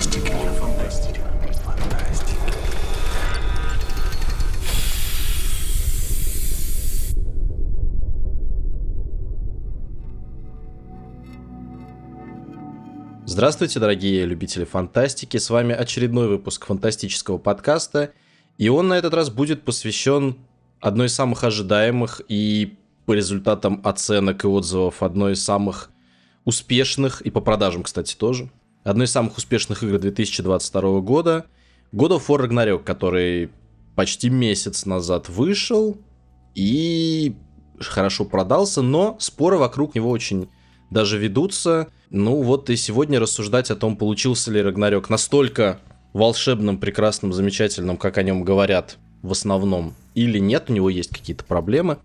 фантастики. Здравствуйте, дорогие любители фантастики. С вами очередной выпуск фантастического подкаста. И он на этот раз будет посвящен одной из самых ожидаемых и по результатам оценок и отзывов одной из самых успешных, и по продажам, кстати, тоже, одной из самых успешных игр 2022 года, God of War Ragnarok, который почти месяц назад вышел и хорошо продался, но споры вокруг него очень даже ведутся. Ну вот и сегодня рассуждать о том, получился ли Рагнарёк настолько волшебным, прекрасным, замечательным, как о нем говорят в основном, или нет, у него есть какие-то проблемы.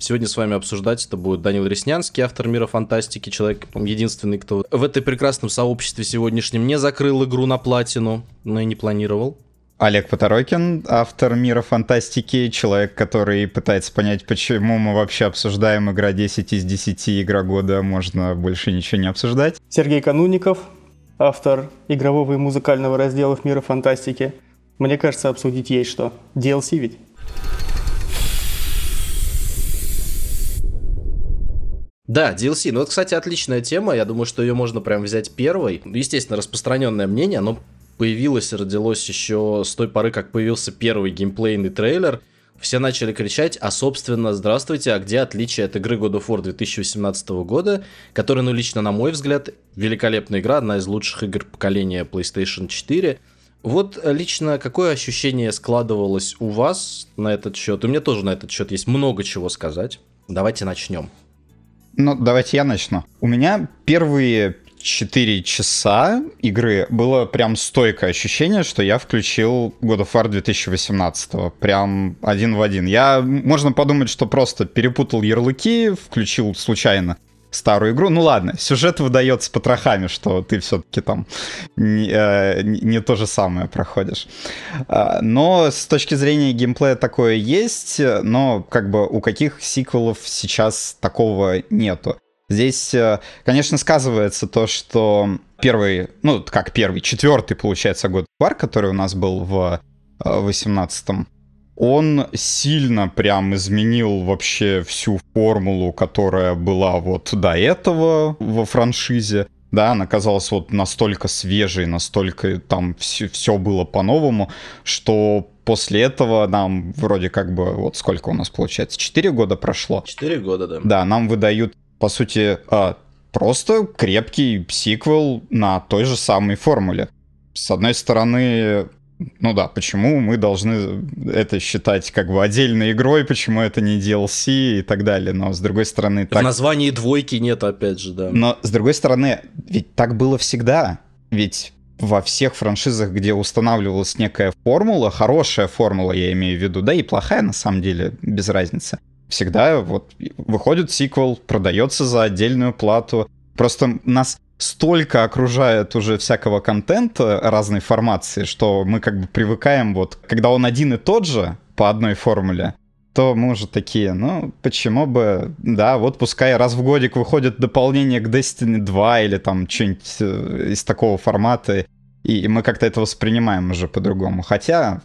Сегодня с вами обсуждать это будет Данил Реснянский, автор мира фантастики, человек единственный, кто в этой прекрасном сообществе сегодняшнем не закрыл игру на платину, но и не планировал. Олег Поторокин, автор мира фантастики, человек, который пытается понять, почему мы вообще обсуждаем игра 10 из 10 игра года, можно больше ничего не обсуждать. Сергей Канунников, автор игрового и музыкального разделов мира фантастики. Мне кажется, обсудить есть что. DLC ведь. Да, DLC. Ну, это, кстати, отличная тема. Я думаю, что ее можно прям взять первой. Естественно, распространенное мнение, оно появилось и родилось еще с той поры, как появился первый геймплейный трейлер. Все начали кричать, а собственно, здравствуйте, а где отличие от игры God of War 2018 года, которая, ну, лично на мой взгляд, великолепная игра, одна из лучших игр поколения PlayStation 4. Вот лично какое ощущение складывалось у вас на этот счет? У меня тоже на этот счет есть много чего сказать. Давайте начнем. Ну, давайте я начну. У меня первые 4 часа игры было прям стойкое ощущение, что я включил God of War 2018. Прям один в один. Я, можно подумать, что просто перепутал ярлыки, включил случайно старую игру. Ну ладно, сюжет выдается потрохами, что ты все-таки там не, э, не то же самое проходишь. А, но с точки зрения геймплея такое есть, но как бы у каких сиквелов сейчас такого нету. Здесь, э, конечно, сказывается то, что первый, ну, как первый, четвертый, получается, год War, который у нас был в 18-м, он сильно прям изменил вообще всю формулу, которая была вот до этого во франшизе. Да, она казалась вот настолько свежей, настолько там все, все было по-новому, что после этого нам вроде как бы, вот сколько у нас получается, 4 года прошло. 4 года, да. Да, нам выдают, по сути, а, просто крепкий сиквел на той же самой формуле. С одной стороны, ну да, почему мы должны это считать как бы отдельной игрой, почему это не DLC и так далее, но с другой стороны... В так... названии двойки нет, опять же, да. Но с другой стороны, ведь так было всегда. Ведь во всех франшизах, где устанавливалась некая формула, хорошая формула, я имею в виду, да и плохая на самом деле, без разницы. Всегда вот выходит сиквел, продается за отдельную плату. Просто нас столько окружает уже всякого контента разной формации, что мы как бы привыкаем вот, когда он один и тот же по одной формуле, то мы уже такие, ну, почему бы, да, вот пускай раз в годик выходит дополнение к Destiny 2 или там что-нибудь э, из такого формата, и мы как-то это воспринимаем уже по-другому. Хотя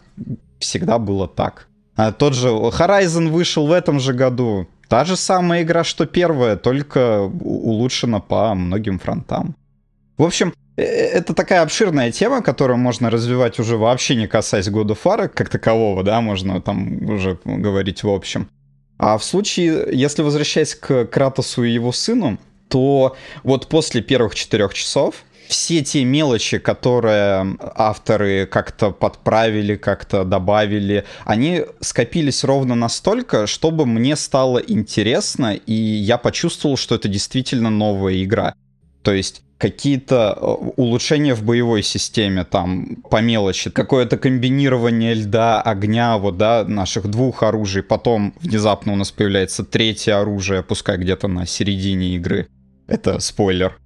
всегда было так. А тот же Horizon вышел в этом же году. Та же самая игра, что первая, только улучшена по многим фронтам. В общем, э, это такая обширная тема, которую можно развивать уже вообще не касаясь года фара как такового, да, можно там уже говорить в общем. А в случае, если возвращаясь к Кратосу и его сыну, то вот после первых четырех часов все те мелочи, которые авторы как-то подправили, как-то добавили, они скопились ровно настолько, чтобы мне стало интересно, и я почувствовал, что это действительно новая игра. То есть какие-то э, улучшения в боевой системе, там, по мелочи, какое-то комбинирование льда, огня, вот, да, наших двух оружий, потом внезапно у нас появляется третье оружие, пускай где-то на середине игры. Это спойлер.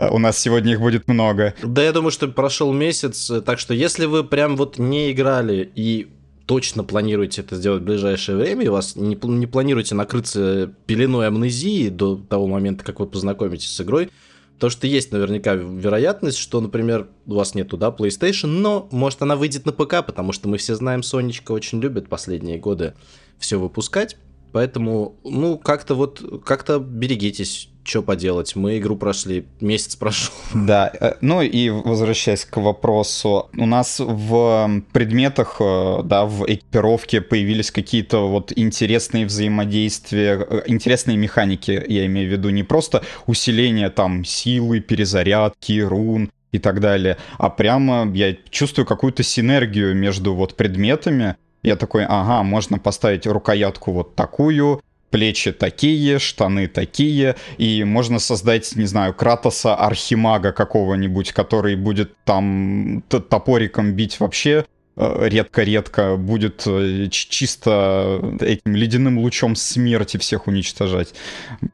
А у нас сегодня их будет много. Да, я думаю, что прошел месяц, так что если вы прям вот не играли и точно планируете это сделать в ближайшее время, и вас не, не планируете накрыться пеленой амнезии до того момента, как вы познакомитесь с игрой, То, что есть наверняка вероятность, что, например, у вас нету, да, PlayStation, но, может, она выйдет на ПК, потому что мы все знаем, Сонечка очень любит последние годы все выпускать. Поэтому, ну, как-то вот, как-то берегитесь, что поделать. Мы игру прошли, месяц прошел. Да, э, ну и возвращаясь к вопросу, у нас в предметах, э, да, в экипировке появились какие-то вот интересные взаимодействия, э, интересные механики, я имею в виду, не просто усиление там силы, перезарядки, рун, и так далее, а прямо я чувствую какую-то синергию между вот предметами, я такой, ага, можно поставить рукоятку вот такую, плечи такие, штаны такие, и можно создать, не знаю, Кратоса Архимага какого-нибудь, который будет там топориком бить вообще редко-редко будет э, чисто этим ледяным лучом смерти всех уничтожать.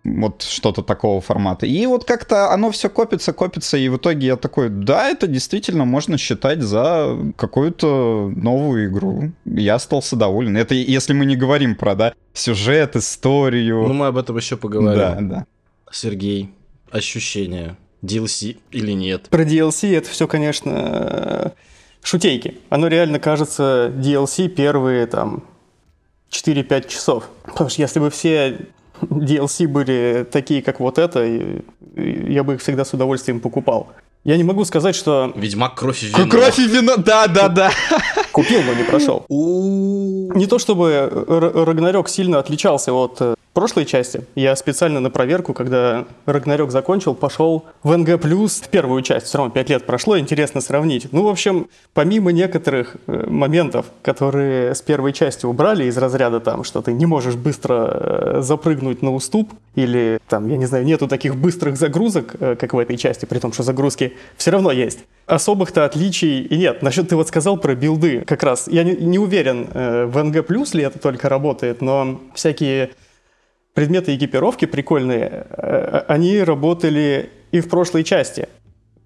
Вот что-то такого формата. И вот как-то оно все копится, копится, и в итоге я такой, да, это действительно можно считать за какую-то новую игру. Я остался доволен. Это если мы не говорим про, да, сюжет, историю. Ну, мы об этом еще поговорим. Да, да. Сергей, ощущения, DLC или нет? Про DLC это все, конечно, шутейки. Оно реально кажется DLC первые там 4-5 часов. Потому что если бы все DLC были такие, как вот это, я бы их всегда с удовольствием покупал. Я не могу сказать, что... Ведьмак кровь и вино. Кровь и вино, да, да, да. Купил, но не прошел. Не то чтобы Рагнарёк сильно отличался от э, прошлой части. Я специально на проверку, когда Рагнарёк закончил, пошел в НГ+, в первую часть. Все равно 5 лет прошло, интересно сравнить. Ну, в общем, помимо некоторых э, моментов, которые с первой части убрали из разряда там, что ты не можешь быстро э, запрыгнуть на уступ, или там, я не знаю, нету таких быстрых загрузок, э, как в этой части, при том, что загрузки все равно есть. Особых-то отличий и нет. Насчет ты вот сказал про билды, как раз. Я не, не уверен, в NG+, ли это только работает, но всякие предметы экипировки прикольные, э, они работали и в прошлой части.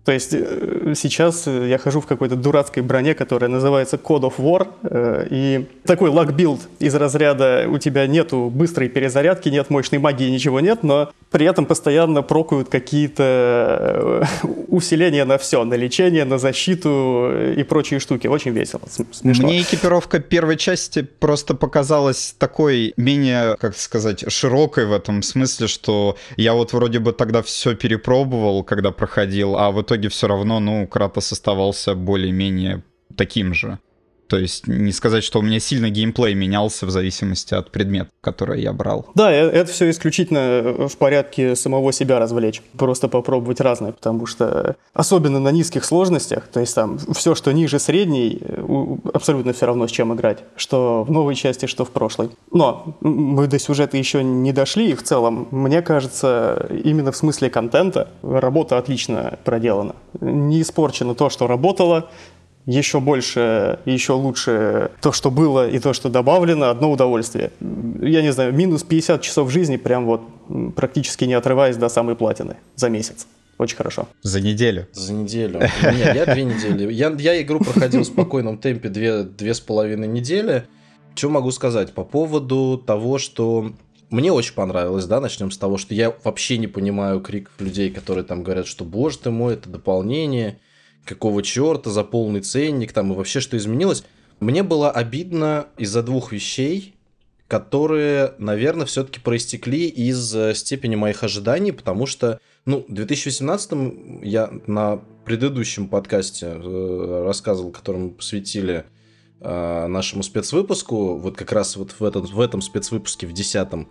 То есть э, сейчас я хожу в какой-то дурацкой броне, которая называется Code of War, э, и такой luck build из разряда у тебя нету быстрой перезарядки, нет мощной магии, ничего нет, но при этом постоянно прокают какие-то э, усиления на все, на лечение, на защиту и прочие штуки. Очень весело, смешно. Мне экипировка первой части просто показалась такой менее, как сказать, широкой в этом смысле, что я вот вроде бы тогда все перепробовал, когда проходил, а в итоге итоге все равно, ну, Кратос оставался более-менее таким же. То есть не сказать, что у меня сильно геймплей менялся в зависимости от предмета, который я брал. Да, э, это все исключительно в порядке самого себя развлечь. Просто попробовать разное, потому что особенно на низких сложностях, то есть там все, что ниже средней, э, абсолютно все равно с чем играть. Что в новой части, что в прошлой. Но мы до сюжета еще не дошли, и в целом, мне кажется, именно в смысле контента работа отлично проделана. Не испорчено то, что работало, еще больше, еще лучше то, что было и то, что добавлено, одно удовольствие. Я не знаю, минус 50 часов жизни, прям вот практически не отрываясь до самой платины за месяц. Очень хорошо. За неделю. За неделю. Нет, я две недели. Я, я игру проходил в спокойном темпе две, две с половиной недели. Что могу сказать по поводу того, что мне очень понравилось, да, начнем с того, что я вообще не понимаю крик людей, которые там говорят, что, боже ты мой, это дополнение, какого черта за полный ценник там и вообще что изменилось. Мне было обидно из-за двух вещей, которые, наверное, все-таки проистекли из э, степени моих ожиданий, потому что, ну, в 2018 я на предыдущем подкасте э, рассказывал, который мы посвятили э, нашему спецвыпуску, вот как раз вот в этом, в этом спецвыпуске, в десятом,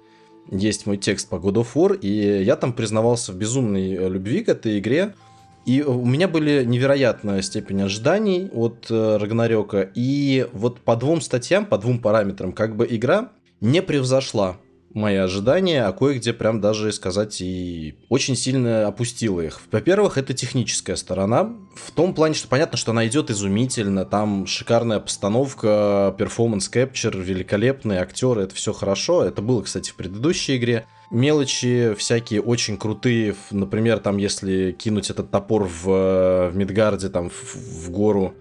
есть мой текст по God of War, и я там признавался в безумной любви к этой игре, и у меня были невероятная степень ожиданий от э, Рагнарёка. И вот по двум статьям, по двум параметрам, как бы игра не превзошла мои ожидания, а кое-где прям даже сказать и очень сильно опустила их. Во-первых, это техническая сторона. В том плане, что понятно, что она идет изумительно, там шикарная постановка, перформанс капчер, великолепные актеры, это все хорошо. Это было, кстати, в предыдущей игре мелочи всякие очень крутые. Например, там, если кинуть этот топор в, в Мидгарде, там, в, в гору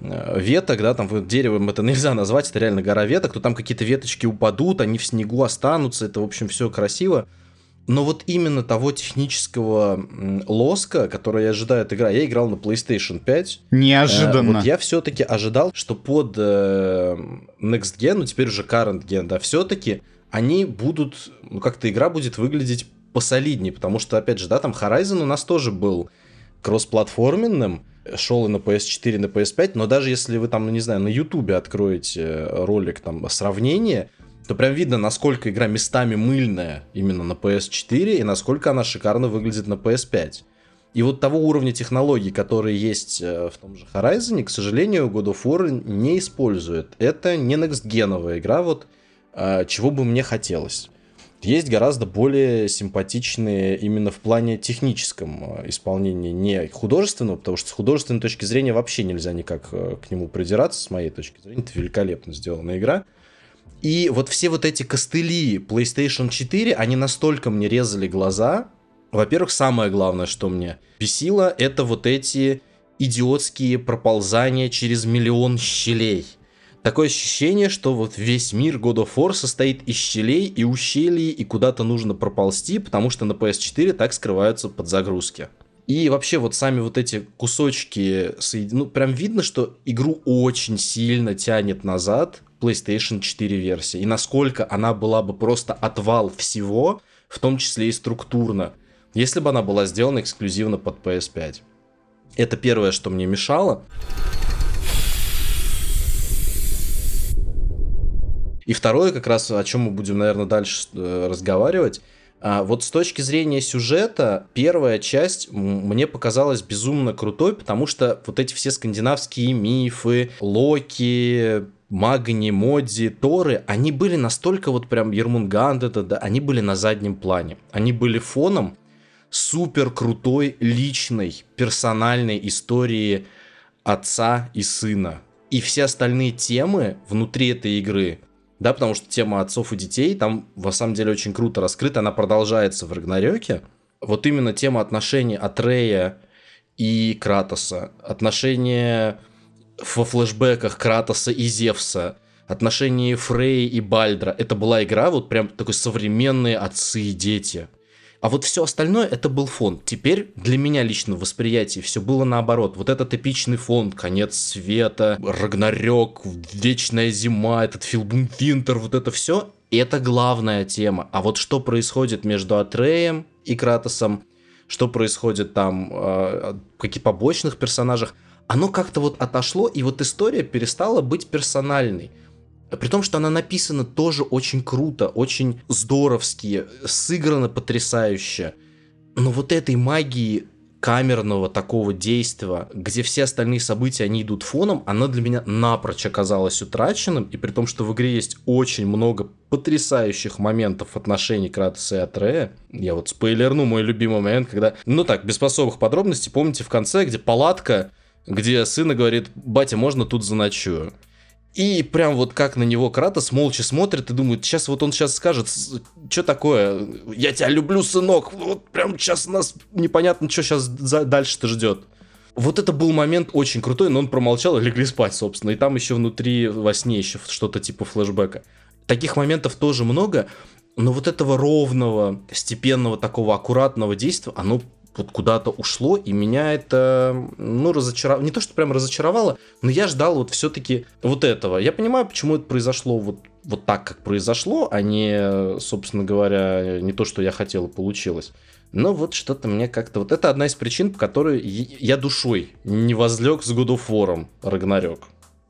э, веток, да, там деревом это нельзя назвать, это реально гора веток, то там какие-то веточки упадут, они в снегу останутся, это, в общем, все красиво. Но вот именно того технического лоска, который от игры, я играл на PlayStation 5. Неожиданно. Э, вот я все-таки ожидал, что под э, Next Gen, ну теперь уже Current Gen, да, все-таки они будут, ну как-то игра будет выглядеть посолиднее, потому что, опять же, да, там Horizon у нас тоже был кроссплатформенным, шел и на PS4, и на PS5, но даже если вы там, ну, не знаю, на YouTube откроете ролик там сравнения, то прям видно, насколько игра местами мыльная именно на PS4 и насколько она шикарно выглядит на PS5. И вот того уровня технологий, которые есть э, в том же Horizon, к сожалению, God of War не использует. Это не next-геновая игра, вот э, чего бы мне хотелось. Есть гораздо более симпатичные именно в плане техническом э, исполнении, не художественного, потому что с художественной точки зрения вообще нельзя никак к нему придираться, с моей точки зрения. Это великолепно сделанная игра. И вот все вот эти костыли PlayStation 4, они настолько мне резали глаза. Во-первых, самое главное, что мне бесило, это вот эти идиотские проползания через миллион щелей. Такое ощущение, что вот весь мир God of War состоит из щелей и ущелий, и куда-то нужно проползти, потому что на PS4 так скрываются подзагрузки. И вообще вот сами вот эти кусочки, ну прям видно, что игру очень сильно тянет назад, PlayStation 4 версия, и насколько она была бы просто отвал всего, в том числе и структурно, если бы она была сделана эксклюзивно под PS5. Это первое, что мне мешало. И второе, как раз о чем мы будем, наверное, дальше э, разговаривать, а, вот с точки зрения сюжета, первая часть мне показалась безумно крутой, потому что вот эти все скандинавские мифы, Локи, Магни, Модзи, Торы, они были настолько вот прям Ермунганд, это, да, они были на заднем плане. Они были фоном супер крутой личной персональной истории отца и сына. И все остальные темы внутри этой игры, да, потому что тема отцов и детей там, в самом деле, очень круто раскрыта, она продолжается в Рагнарёке. Вот именно тема отношений Атрея и Кратоса, отношения во флешбеках Кратоса и Зевса, отношения Фрей и Бальдра. Это была игра вот прям такой современные отцы и дети. А вот все остальное это был фон. Теперь для меня лично в восприятии все было наоборот. Вот этот эпичный фон, конец света, Рагнарёк, вечная зима, этот Филбум Винтер, вот это все, это главная тема. А вот что происходит между Атреем и Кратосом, что происходит там, э, каких побочных персонажах, оно как-то вот отошло, и вот история перестала быть персональной. При том, что она написана тоже очень круто, очень здоровски, сыграна потрясающе. Но вот этой магии камерного такого действия, где все остальные события, они идут фоном, она для меня напрочь оказалась утраченным, и при том, что в игре есть очень много потрясающих моментов отношений Кратоса и Атрея. Я вот спойлерну мой любимый момент, когда, ну так, без особых подробностей, помните в конце, где палатка, где сына говорит, батя, можно тут заночую? И прям вот как на него Кратос молча смотрит и думает, сейчас вот он сейчас скажет, что такое, я тебя люблю, сынок, вот прям сейчас нас непонятно, что сейчас дальше-то ждет. Вот это был момент очень крутой, но он промолчал и легли спать, собственно. И там еще внутри во сне еще что-то типа флешбека. Таких моментов тоже много, но вот этого ровного, степенного, такого аккуратного действия, оно вот куда-то ушло, и меня это, ну, разочаровало. Не то, что прям разочаровало, но я ждал вот все-таки вот этого. Я понимаю, почему это произошло вот, вот так, как произошло, а не, собственно говоря, не то, что я хотел и получилось. Но вот что-то мне как-то... Вот это одна из причин, по которой я душой не возлег с God of War Рагнарёк.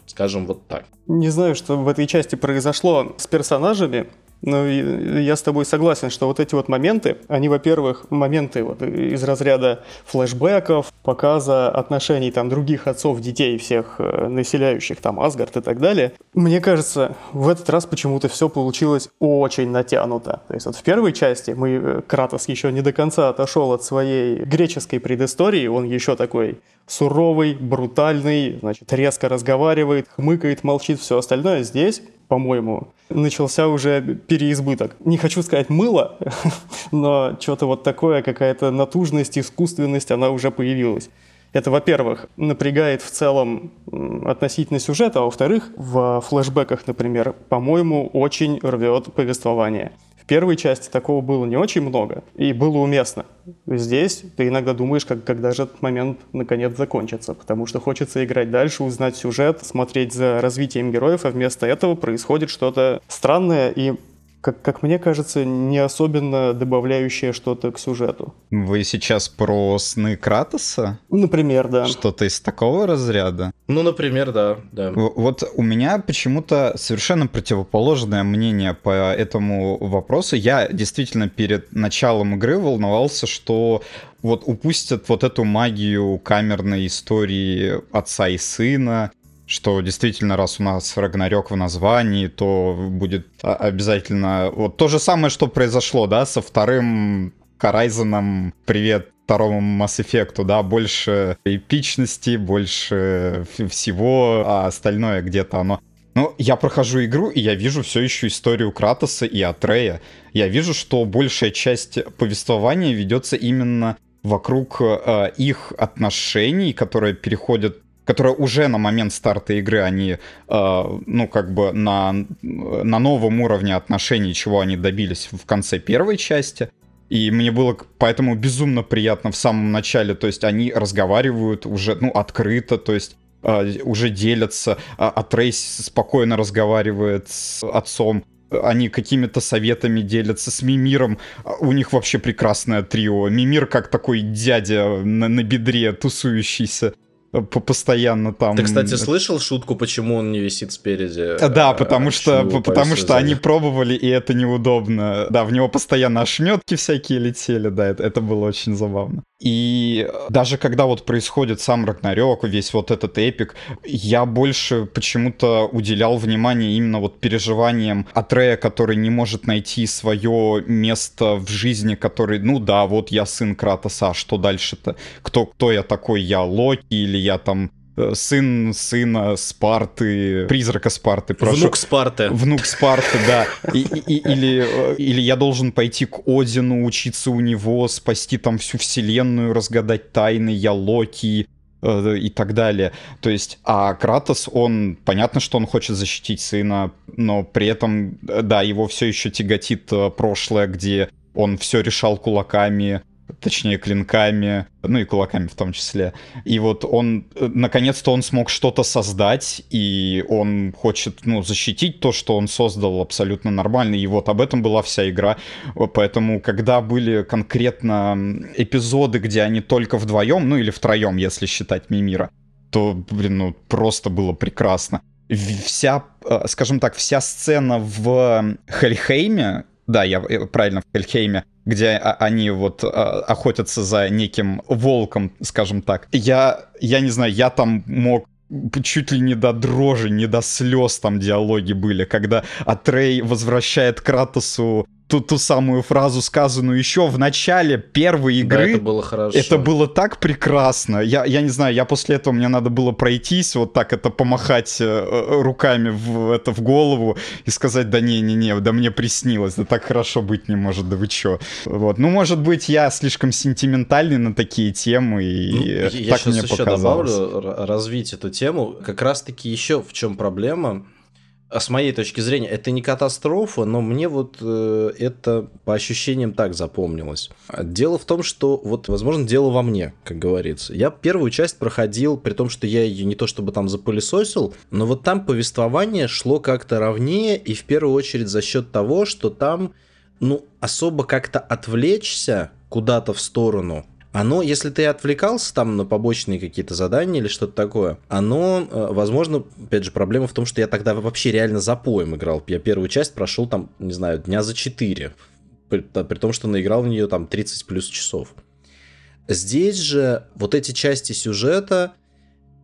Скажем вот так. Не знаю, что в этой части произошло с персонажами, ну, я с тобой согласен, что вот эти вот моменты, они, во-первых, моменты вот из разряда флешбеков, показа отношений там других отцов, детей, всех э, населяющих там Асгард и так далее. Мне кажется, в этот раз почему-то все получилось очень натянуто. То есть вот в первой части мы, э, Кратос еще не до конца отошел от своей греческой предыстории, он еще такой суровый, брутальный, значит, резко разговаривает, хмыкает, молчит, все остальное. Здесь по-моему, начался уже переизбыток. Не хочу сказать мыло, но что-то вот такое, какая-то натужность, искусственность, она уже появилась. Это, во-первых, напрягает в целом относительно сюжета, а во-вторых, в флэшбэках, например, по-моему, очень рвет повествование. Первой части такого было не очень много, и было уместно. Здесь ты иногда думаешь, как, когда же этот момент наконец закончится, потому что хочется играть дальше, узнать сюжет, смотреть за развитием героев, а вместо этого происходит что-то странное и как, как мне кажется, не особенно добавляющее что-то к сюжету. Вы сейчас про сны Кратоса? Например, да. Что-то из такого разряда? Ну, например, да, да. Вот у меня почему-то совершенно противоположное мнение по этому вопросу. Я действительно перед началом игры волновался, что вот упустят вот эту магию камерной истории отца и сына, что действительно, раз у нас Рагнарёк в названии, то будет обязательно... Вот то же самое, что произошло, да, со вторым Horizon, привет второму Mass Effect, да, больше эпичности, больше всего, а остальное где-то оно... Ну, я прохожу игру, и я вижу все еще историю Кратоса и Атрея. Я вижу, что большая часть повествования ведется именно вокруг э, их отношений, которые переходят которые уже на момент старта игры, они, э, ну, как бы на, на новом уровне отношений, чего они добились в конце первой части. И мне было поэтому безумно приятно в самом начале, то есть они разговаривают уже, ну, открыто, то есть э, уже делятся, а, а Трейс спокойно разговаривает с отцом, они какими-то советами делятся с Мимиром. У них вообще прекрасное трио. Мимир как такой дядя на, на бедре тусующийся постоянно там. Ты, кстати, слышал шутку, почему он не висит спереди? Да, потому что, потому что они пробовали, и это неудобно. Да, в него постоянно ошметки всякие летели, да, это, это было очень забавно. И даже когда вот происходит сам Рагнарёк, весь вот этот эпик, я больше почему-то уделял внимание именно вот переживаниям Атрея, который не может найти свое место в жизни, который, ну да, вот я сын Кратоса, а что дальше-то? Кто, кто я такой? Я Локи или я там э, сын сына Спарты, призрака Спарты. Прошу. Внук Спарты. Внук Спарты, да. И, и, или, э, или я должен пойти к Одину, учиться у него, спасти там всю вселенную, разгадать тайны, я Локи э, и так далее. То есть, а Кратос, он, понятно, что он хочет защитить сына, но при этом, да, его все еще тяготит прошлое, где он все решал кулаками, точнее клинками, ну и кулаками в том числе. И вот он, наконец-то он смог что-то создать, и он хочет, ну, защитить то, что он создал абсолютно нормально, и вот об этом была вся игра. Поэтому, когда были конкретно эпизоды, где они только вдвоем, ну или втроем, если считать Мимира, то, блин, ну, просто было прекрасно. Вся, э, скажем так, вся сцена в Хельхейме, да, я э, правильно, в Хельхейме, где они вот охотятся за неким волком, скажем так. Я, я не знаю, я там мог чуть ли не до дрожи, не до слез там диалоги были, когда Атрей возвращает Кратосу ту, ту самую фразу, сказанную еще в начале первой игры. Да, это было хорошо. Это было так прекрасно. Я, я не знаю, я после этого мне надо было пройтись, вот так это помахать э, э, руками в, это, в голову и сказать, да не-не-не, да мне приснилось, да так хорошо быть не может, да вы чё. Вот. Ну, может быть, я слишком сентиментальный на такие темы, и ну, так я мне еще показалось. добавлю развить эту тему. Как раз-таки еще в чем проблема а с моей точки зрения, это не катастрофа, но мне вот э, это по ощущениям так запомнилось. Дело в том, что вот, возможно, дело во мне, как говорится. Я первую часть проходил, при том, что я ее не то чтобы там запылесосил, но вот там повествование шло как-то ровнее, и в первую очередь за счет того, что там, ну, особо как-то отвлечься куда-то в сторону оно, если ты отвлекался там на побочные какие-то задания или что-то такое, оно, э, возможно, опять же, проблема в том, что я тогда вообще реально за поем играл. Я первую часть прошел там, не знаю, дня за 4, при, при том, что наиграл в нее там 30 плюс часов. Здесь же вот эти части сюжета,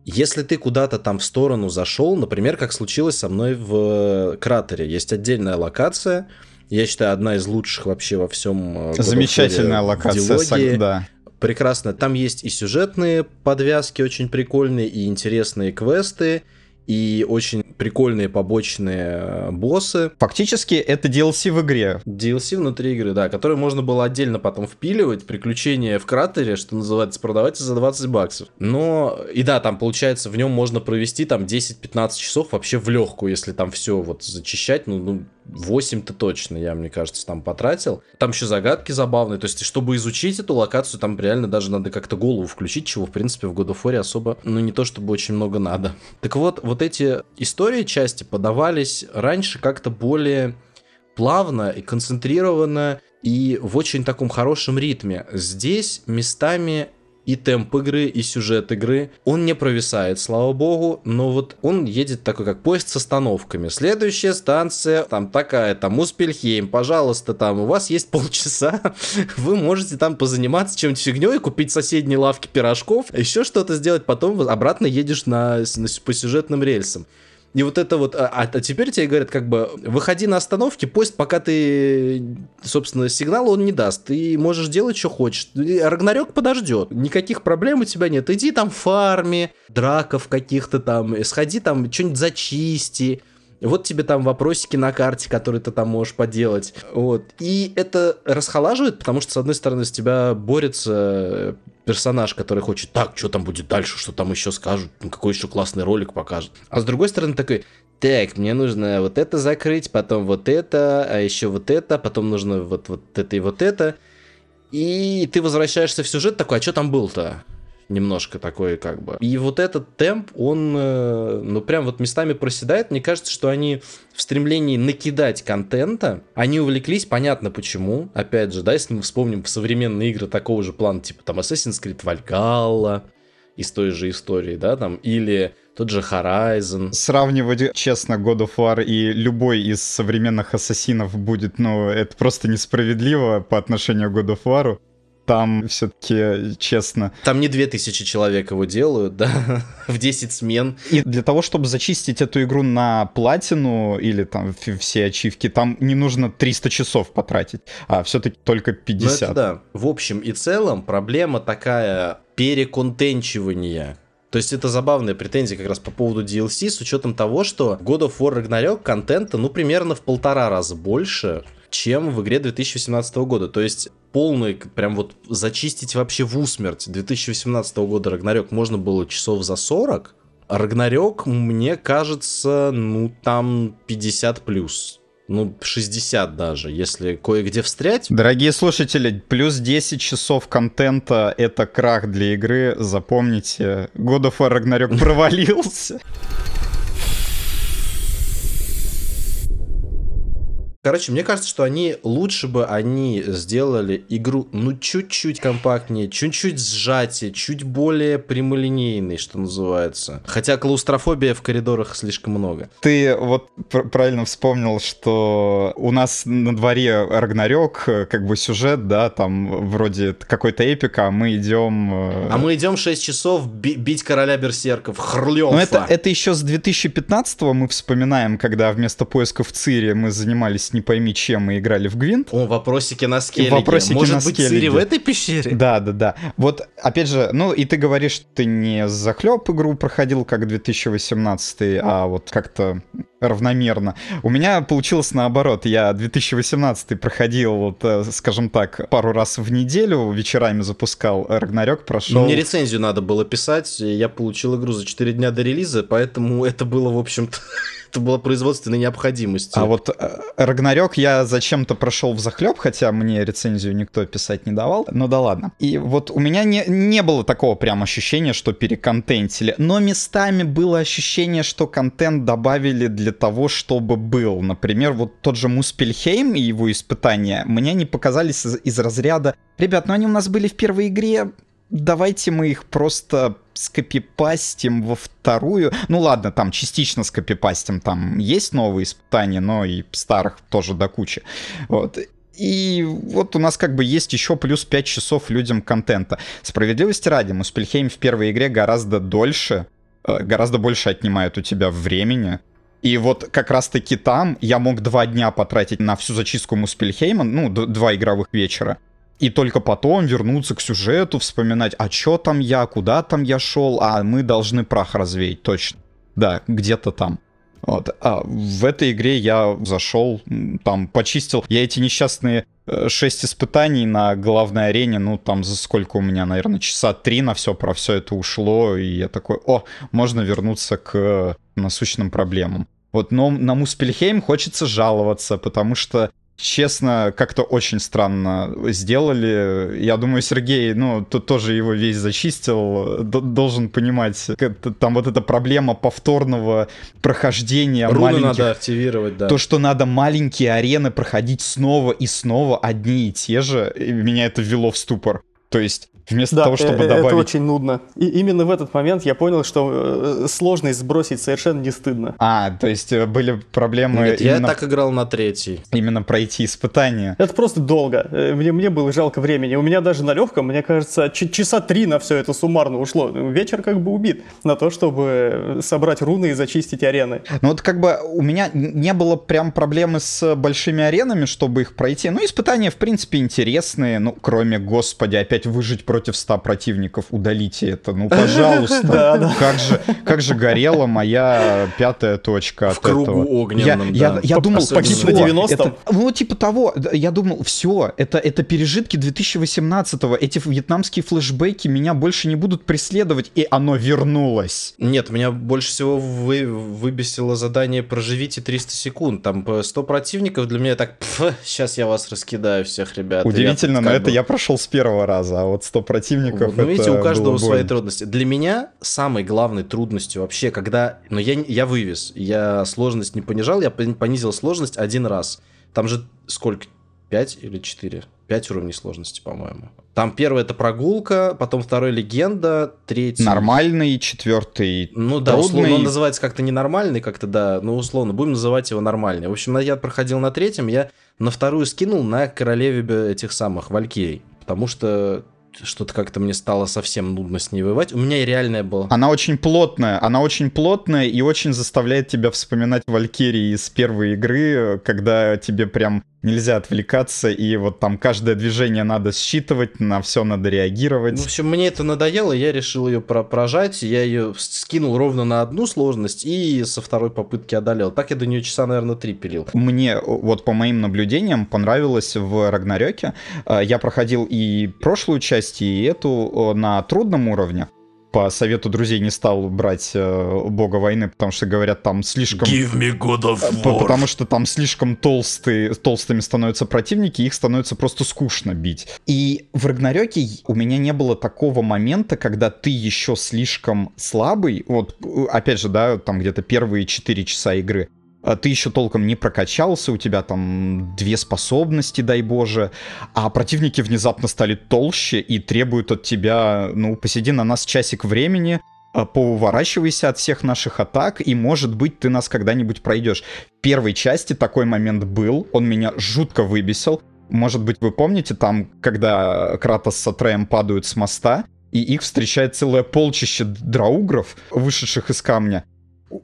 если ты куда-то там в сторону зашел, например, как случилось со мной в кратере, есть отдельная локация, я считаю, одна из лучших вообще во всем. Э, Замечательная локация, да прекрасно. Там есть и сюжетные подвязки очень прикольные, и интересные квесты, и очень прикольные побочные э, боссы. Фактически это DLC в игре. DLC внутри игры, да, который можно было отдельно потом впиливать, приключения в кратере, что называется, продавать за 20 баксов. Но, и да, там получается, в нем можно провести там 10-15 часов вообще в легкую, если там все вот зачищать, ну, ну 8-то точно, я, мне кажется, там потратил. Там еще загадки забавные, то есть, чтобы изучить эту локацию, там реально даже надо как-то голову включить, чего, в принципе, в God of War особо, ну, не то чтобы очень много надо. Так вот, вот эти истории части подавались раньше как-то более плавно и концентрированно, и в очень таком хорошем ритме. Здесь местами и темп игры, и сюжет игры. Он не провисает, слава богу, но вот он едет такой, как поезд с остановками. Следующая станция, там такая, там Успельхейм, пожалуйста, там у вас есть полчаса, вы можете там позаниматься чем-нибудь фигней, купить соседние лавки пирожков, еще что-то сделать, потом обратно едешь на, на, по сюжетным рельсам. И вот это вот, а, а теперь тебе говорят, как бы, выходи на остановке, поезд, пока ты, собственно, сигнал он не даст. Ты можешь делать, что хочешь. Рагнарёк подождет. Никаких проблем у тебя нет. Иди там в фарме, драков каких-то там, сходи там, что-нибудь зачисти. Вот тебе там вопросики на карте, которые ты там можешь поделать. Вот. И это расхолаживает, потому что, с одной стороны, с тебя борется персонаж, который хочет, так, что там будет дальше, что там еще скажут, ну, какой еще классный ролик покажут. А с другой стороны такой, так, мне нужно вот это закрыть, потом вот это, а еще вот это, потом нужно вот, вот это и вот это. И ты возвращаешься в сюжет такой, а что там был-то? Немножко такой как бы. И вот этот темп, он, э, ну, прям вот местами проседает. Мне кажется, что они в стремлении накидать контента, они увлеклись, понятно почему. Опять же, да, если мы вспомним современные игры такого же плана, типа там Assassin's Creed Valhalla, из той же истории, да, там, или тот же Horizon. Сравнивать, честно, God of War и любой из современных ассасинов будет, ну, это просто несправедливо по отношению к God of War там все-таки, честно... Там не 2000 человек его делают, да, в 10 смен. И для того, чтобы зачистить эту игру на платину или там все ачивки, там не нужно 300 часов потратить, а все-таки только 50. Ну, это да. В общем и целом проблема такая переконтенчивания то есть это забавная претензия как раз по поводу DLC с учетом того, что God of War Ragnarok контента ну примерно в полтора раза больше, чем в игре 2018 года. То есть полный, прям вот зачистить вообще в усмерть 2018 года Рагнарёк можно было часов за 40, а Рагнарёк, мне кажется, ну там 50 плюс. Ну, 60 даже, если кое-где встрять. Дорогие слушатели, плюс 10 часов контента — это крах для игры. Запомните, God of War Ragnarok провалился. Короче, мне кажется, что они лучше бы они сделали игру ну чуть-чуть компактнее, чуть-чуть сжатие, чуть более прямолинейной, что называется. Хотя клаустрофобия в коридорах слишком много. Ты вот пр- правильно вспомнил, что у нас на дворе Рагнарёк, как бы сюжет, да, там вроде какой-то эпика, а мы идем... Э, а мы идем 6 часов би- бить короля берсерков, хрлёва. Ну это, это еще с 2015 мы вспоминаем, когда вместо поиска в Цире мы занимались не пойми чем мы играли в Гвинт. О, вопросики на скеллиге. Вопросики Может на быть, скеллиге. Цири в этой пещере? Да, да, да. Вот, опять же, ну и ты говоришь, ты не захлеб игру проходил, как 2018, а вот как-то равномерно. У меня получилось наоборот. Я 2018 проходил, вот, э, скажем так, пару раз в неделю, вечерами запускал Рагнарёк, прошел. Мне рецензию надо было писать, я получил игру за 4 дня до релиза, поэтому это было, в общем-то, это была производственной необходимостью. А вот э, Рагнарёк я зачем-то прошел в захлеб, хотя мне рецензию никто писать не давал. Ну да ладно. И вот у меня не, не было такого прям ощущения, что переконтентили. Но местами было ощущение, что контент добавили для того, чтобы был. Например, вот тот же Муспельхейм и его испытания мне не показались из, из разряда «Ребят, ну они у нас были в первой игре, давайте мы их просто скопипастим во вторую. Ну ладно, там частично скопипастим, там есть новые испытания, но и старых тоже до кучи. Вот. И вот у нас как бы есть еще плюс 5 часов людям контента. Справедливости ради, Муспельхейм в первой игре гораздо дольше, э, гораздо больше отнимает у тебя времени. И вот как раз-таки там я мог два дня потратить на всю зачистку Муспельхейма, ну, два игровых вечера и только потом вернуться к сюжету, вспоминать, а что там я, куда там я шел, а мы должны прах развеять, точно. Да, где-то там. Вот. А в этой игре я зашел, там почистил. Я эти несчастные э, шесть испытаний на главной арене, ну там за сколько у меня, наверное, часа три на все про все это ушло, и я такой, о, можно вернуться к насущным проблемам. Вот, но на Муспельхейм хочется жаловаться, потому что честно, как-то очень странно сделали. Я думаю, Сергей, ну, тут тоже его весь зачистил, должен понимать, там вот эта проблема повторного прохождения Руны маленьких... надо активировать, да. То, что надо маленькие арены проходить снова и снова одни и те же, меня это ввело в ступор. То есть Вместо да, того, чтобы это добавить... это очень нудно. И именно в этот момент я понял, что э, сложность сбросить совершенно не стыдно. А, то есть э, были проблемы Нет, именно... я так играл на третий. Именно пройти испытание. Это просто долго. Э, мне, мне было жалко времени. У меня даже на легком, мне кажется, часа три на все это суммарно ушло. Вечер как бы убит на то, чтобы собрать руны и зачистить арены. Ну вот как бы у меня не было прям проблемы с большими аренами, чтобы их пройти. Ну, испытания, в принципе, интересные. Ну, кроме, господи, опять выжить против 100 противников, удалите это, ну, пожалуйста. Как же, как же горела моя пятая точка В кругу огненном, Я, я думал, 90 Ну, типа того, я думал, все, это, это пережитки 2018-го, эти вьетнамские флешбеки меня больше не будут преследовать, и оно вернулось. Нет, меня больше всего вы, выбесило задание «Проживите 300 секунд». Там 100 противников, для меня так, сейчас я вас раскидаю всех, ребят. Удивительно, но это бы... я прошел с первого раза, а вот 100 противников. Ну, видите, у каждого свои трудности. Для меня самой главной трудностью вообще, когда... Но я, я вывез, я сложность не понижал, я понизил сложность один раз. Там же сколько? Пять или четыре? Пять уровней сложности, по-моему. Там первый это прогулка, потом второй легенда, третий... Нормальный, четвертый Ну да, трудный. условно он называется как-то ненормальный, как-то да, ну условно, будем называть его нормальный. В общем, я проходил на третьем, я на вторую скинул на королеве этих самых валькирий. Потому что что-то как-то мне стало совсем нудно с ней воевать. У меня и реальная была. Она очень плотная, она очень плотная и очень заставляет тебя вспоминать Валькирии из первой игры, когда тебе прям нельзя отвлекаться, и вот там каждое движение надо считывать, на все надо реагировать. В общем, мне это надоело, я решил ее про прожать, я ее скинул ровно на одну сложность и со второй попытки одолел. Так я до нее часа, наверное, три пилил. Мне, вот по моим наблюдениям, понравилось в Рагнарёке. Э, я проходил и прошлую часть, и эту на трудном уровне по совету друзей не стал брать э, бога войны, потому что говорят, там слишком... Give me God of War. Потому что там слишком толстые, толстыми становятся противники, их становится просто скучно бить. И в Рагнарёке у меня не было такого момента, когда ты еще слишком слабый, вот, опять же, да, там где-то первые 4 часа игры, ты еще толком не прокачался, у тебя там две способности, дай боже, а противники внезапно стали толще и требуют от тебя, ну, посиди на нас часик времени, а, поуворачивайся от всех наших атак, и, может быть, ты нас когда-нибудь пройдешь. В первой части такой момент был, он меня жутко выбесил. Может быть, вы помните, там, когда Кратос с Атреем падают с моста, и их встречает целое полчище драугров, вышедших из камня,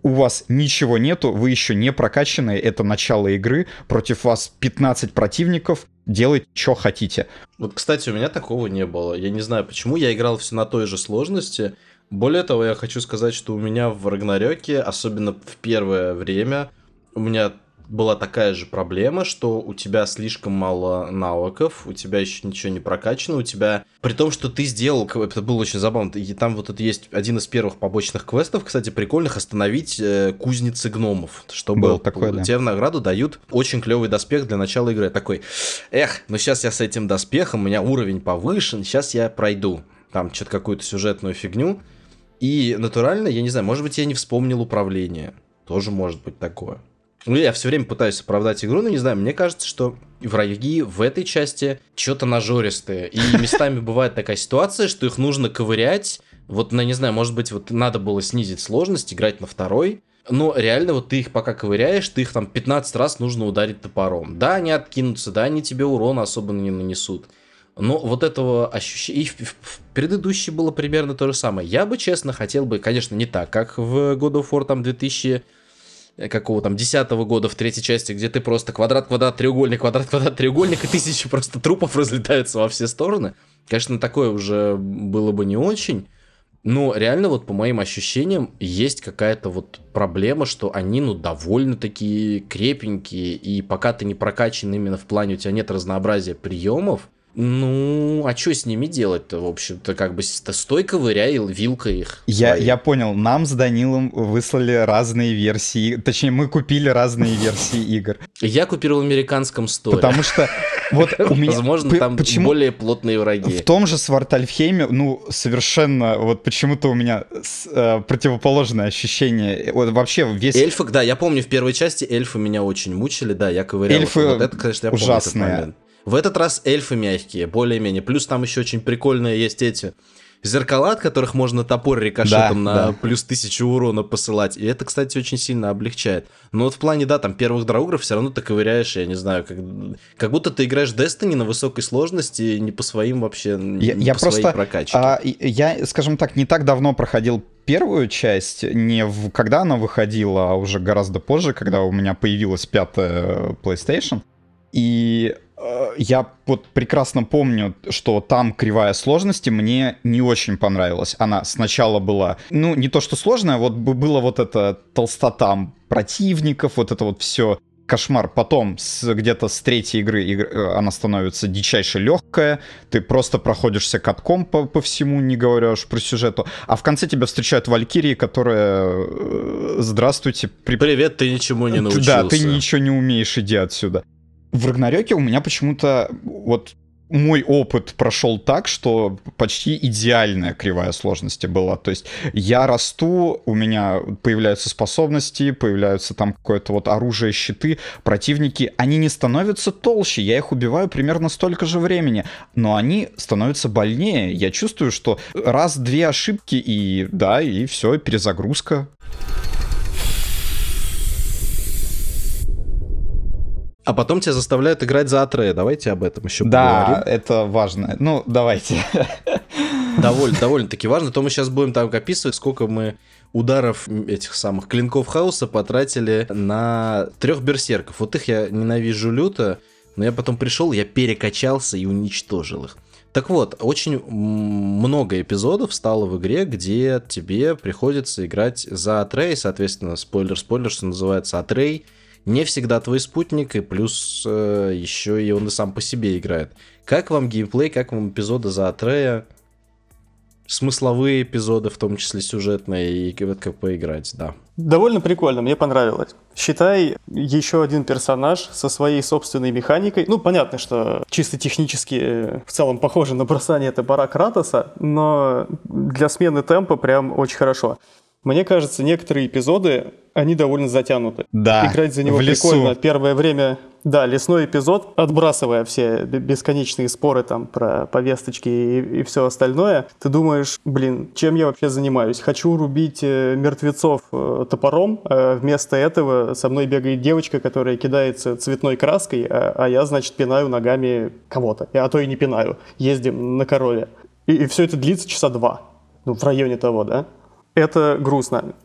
у вас ничего нету, вы еще не прокачанные, это начало игры, против вас 15 противников, делайте, что хотите. Вот, кстати, у меня такого не было. Я не знаю, почему. Я играл все на той же сложности. Более того, я хочу сказать, что у меня в Рагнарёке, особенно в первое время, у меня была такая же проблема, что у тебя слишком мало навыков, у тебя еще ничего не прокачано, у тебя... При том, что ты сделал... Это было очень забавно. И там вот это есть один из первых побочных квестов, кстати, прикольных, остановить э, кузницы гномов. Чтобы Был такой, да. тебе в награду дают очень клевый доспех для начала игры. Такой, эх, ну сейчас я с этим доспехом, у меня уровень повышен, сейчас я пройду. Там что-то какую-то сюжетную фигню. И натурально, я не знаю, может быть, я не вспомнил управление. Тоже может быть такое. Ну, я все время пытаюсь оправдать игру, но не знаю, мне кажется, что враги в этой части что-то нажористые. И местами бывает такая ситуация, что их нужно ковырять. Вот, ну, не знаю, может быть, вот надо было снизить сложность, играть на второй. Но реально вот ты их пока ковыряешь, ты их там 15 раз нужно ударить топором. Да, они откинутся, да, они тебе урона особо не нанесут. Но вот этого ощущения... И в предыдущей было примерно то же самое. Я бы, честно, хотел бы, конечно, не так, как в God of War там 2000 Э, какого там, десятого года в третьей части, где ты просто квадрат, квадрат, треугольник, квадрат, квадрат, треугольник, и тысячи просто трупов разлетаются во все стороны. Конечно, такое уже было бы не очень. Но реально вот по моим ощущениям есть какая-то вот проблема, что они ну довольно такие крепенькие, и пока ты не прокачан именно в плане, у тебя нет разнообразия приемов, Ну, а что с ними делать-то, в общем-то, как бы стой ковыряй вилкой их. Я, я понял, нам с Данилом выслали разные версии, точнее, мы купили разные версии игр. Я купил в американском сторе. Потому что вот у меня... Возможно, там почему... более плотные враги. В том же Свартальфхейме, ну, совершенно, вот почему-то у меня э, противоположное ощущение. Вот вообще весь... Эльфы, да, я помню, в первой части эльфы меня очень мучили, да, я ковырял. Эльфы вот это, конечно, я ужасные. В этот раз эльфы мягкие, более-менее. Плюс там еще очень прикольные есть эти зеркала, от которых можно топор рикошетом да, на да. плюс тысячу урона посылать. И это, кстати, очень сильно облегчает. Но вот в плане, да, там первых драугров все равно ты ковыряешь, я не знаю, как, как будто ты играешь Destiny на высокой сложности, не по своим вообще, я, не я по просто, своей прокачке. А, я, скажем так, не так давно проходил первую часть, не в, когда она выходила, а уже гораздо позже, когда у меня появилась пятая PlayStation. И Э, я вот прекрасно помню, что там кривая сложности мне не очень понравилась. Она сначала была, ну, не то что сложная, вот было вот это толстота противников, вот это вот все кошмар. Потом где-то с третьей игры, игры э, она становится дичайше легкая. Ты просто проходишься катком по, по всему, не говоря уж про сюжету. А в конце тебя встречают Валькирии, которые... Э, здравствуйте. При... Привет, ты ничему не научился. Да, ты ничего не умеешь, иди отсюда в Рагнарёке у меня почему-то вот мой опыт прошел так, что почти идеальная кривая сложности была. То есть я расту, у меня появляются способности, появляются там какое-то вот оружие, щиты, противники, они не становятся толще, я их убиваю примерно столько же времени, но они становятся больнее. Я чувствую, что раз-две ошибки и да, и все, перезагрузка. А потом тебя заставляют играть за Атрея. Давайте об этом еще да, поговорим. Да, это важно. Ну, давайте. Довольно, довольно-таки важно. То мы сейчас будем там описывать, сколько мы ударов этих самых клинков хаоса потратили на трех берсерков. Вот их я ненавижу люто, но я потом пришел, я перекачался и уничтожил их. Так вот, очень много эпизодов стало в игре, где тебе приходится играть за Атрей, соответственно, спойлер-спойлер, что называется Атрей — не всегда твой спутник, и плюс э, еще и он и сам по себе играет. Как вам геймплей, как вам эпизоды за Атрея? Смысловые эпизоды, в том числе сюжетные, и как поиграть, да. Довольно прикольно, мне понравилось. Считай, еще один персонаж со своей собственной механикой. Ну, понятно, что чисто технически э, в целом похоже на бросание топора Кратоса, но для смены темпа прям очень хорошо. Мне кажется, некоторые эпизоды, они довольно затянуты. Да, Играть за него в прикольно. Лесу. Первое время, да, лесной эпизод, отбрасывая все бесконечные споры там про повесточки и, и все остальное, ты думаешь, блин, чем я вообще занимаюсь? Хочу рубить э, мертвецов э, топором, а вместо этого со мной бегает девочка, которая кидается цветной краской, а, а я, значит, пинаю ногами кого-то. А то и не пинаю. Ездим на корове. И, и все это длится часа два. Ну, в районе того, да? Это грустно.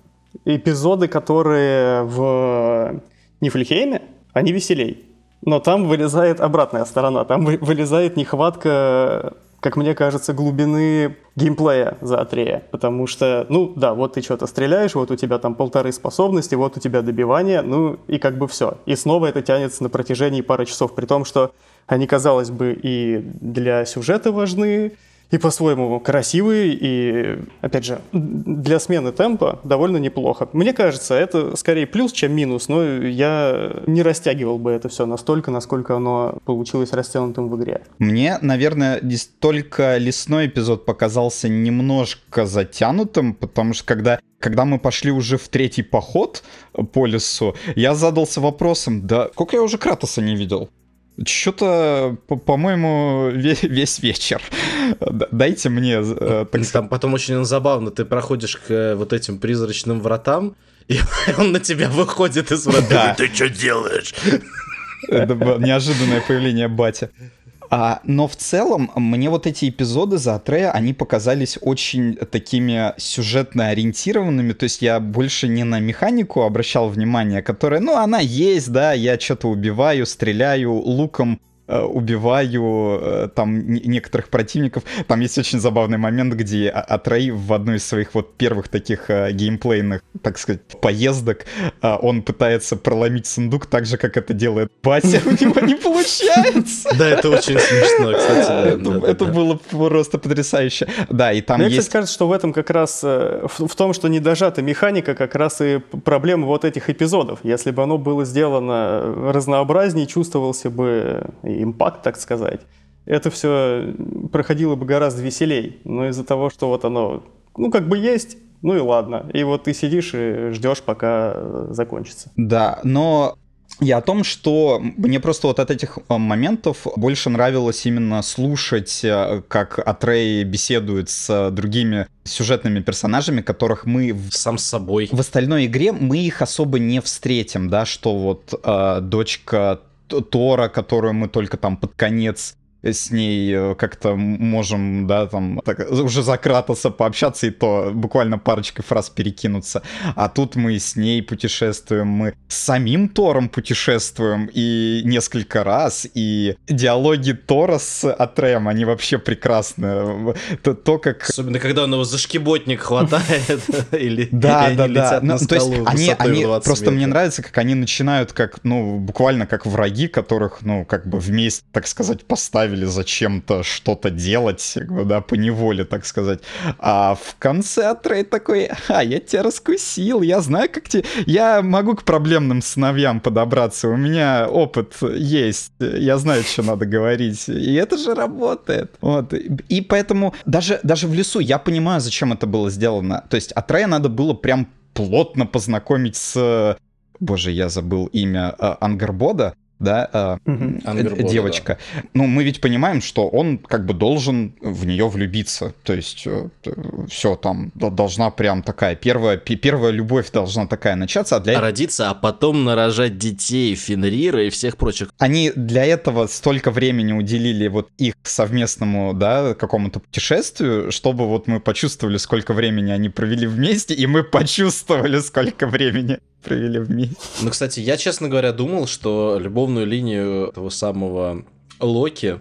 Эпизоды, которые в Нифльхейме, они веселей. Но там вылезает обратная сторона. Там вылезает нехватка, как мне кажется, глубины геймплея за Атрея. Потому что, ну да, вот ты что-то стреляешь, вот у тебя там полторы способности, вот у тебя добивание, ну и как бы все. И снова это тянется на протяжении пары часов. При том, что они, казалось бы, и для сюжета важны, и по-своему красивый, и, опять же, для смены темпа довольно неплохо. Мне кажется, это скорее плюс, чем минус, но я не растягивал бы это все настолько, насколько оно получилось растянутым в игре. Мне, наверное, только лесной эпизод показался немножко затянутым, потому что когда когда мы пошли уже в третий поход по лесу, я задался вопросом, да сколько я уже Кратоса не видел? Что-то, по-моему, весь вечер. Дайте мне... Э, так... Там потом очень забавно, ты проходишь к э, вот этим призрачным вратам, и он на тебя выходит из врат. Да. Ты что делаешь? Это неожиданное появление батя. А, но в целом мне вот эти эпизоды за Атрея, они показались очень такими сюжетно ориентированными, то есть я больше не на механику обращал внимание, которая, ну, она есть, да, я что-то убиваю, стреляю луком, убиваю э, там некоторых противников. Там есть очень забавный момент, где Атрей в одной из своих вот первых таких э, геймплейных, так сказать, поездок, он пытается проломить сундук так же, как это делает Батя, у него не получается. Да, это очень смешно, кстати. Это было просто потрясающе. Да, и там есть... Мне кажется, что в этом как раз, в том, что не дожата механика, как раз и проблема вот этих эпизодов. Если бы оно было сделано разнообразнее, чувствовался бы импакт, так сказать, это все проходило бы гораздо веселей. Но из-за того, что вот оно, ну, как бы есть, ну и ладно. И вот ты сидишь и ждешь, пока закончится. Да, но я о том, что мне просто вот от этих э, моментов больше нравилось именно слушать, э, как Атрей беседует с другими сюжетными персонажами, которых мы... Сам с собой. В остальной игре мы их особо не встретим, да, что вот э, дочка Тора, которую мы только там под конец с ней э, как-то можем, да, там, так, уже за Кратоса пообщаться, и то буквально парочкой фраз перекинуться. А тут мы с ней путешествуем, мы с самим Тором путешествуем, и несколько раз, и диалоги Тора с Атреем, они вообще прекрасны. То, то как... Особенно, когда он его за шкиботник хватает, или да, да, да. Ну, они, они просто мне нравится, как они начинают как, ну, буквально как враги, которых, ну, как бы вместе, так сказать, поставили заставили зачем-то что-то делать, да, по неволе, так сказать. А в конце Атрей такой, а, я тебя раскусил, я знаю, как тебе... Я могу к проблемным сыновьям подобраться, у меня опыт есть, я знаю, что надо говорить. И это же работает. Вот. И поэтому даже, даже в лесу я понимаю, зачем это было сделано. То есть Атрея надо было прям плотно познакомить с боже, я забыл имя э, Ангарбода, да, э, девочка. Да. Ну, мы ведь понимаем, что он как бы должен в нее влюбиться. То есть э, все там должна прям такая первая, первая любовь должна такая начаться. А для... Родиться, а потом нарожать детей, Фенрира и всех прочих. Они для этого столько времени уделили вот их совместному, да, какому-то путешествию, чтобы вот мы почувствовали, сколько времени они провели вместе, и мы почувствовали, сколько времени провели вместе. Ну, кстати, я, честно говоря, думал, что любовную линию того самого Локи,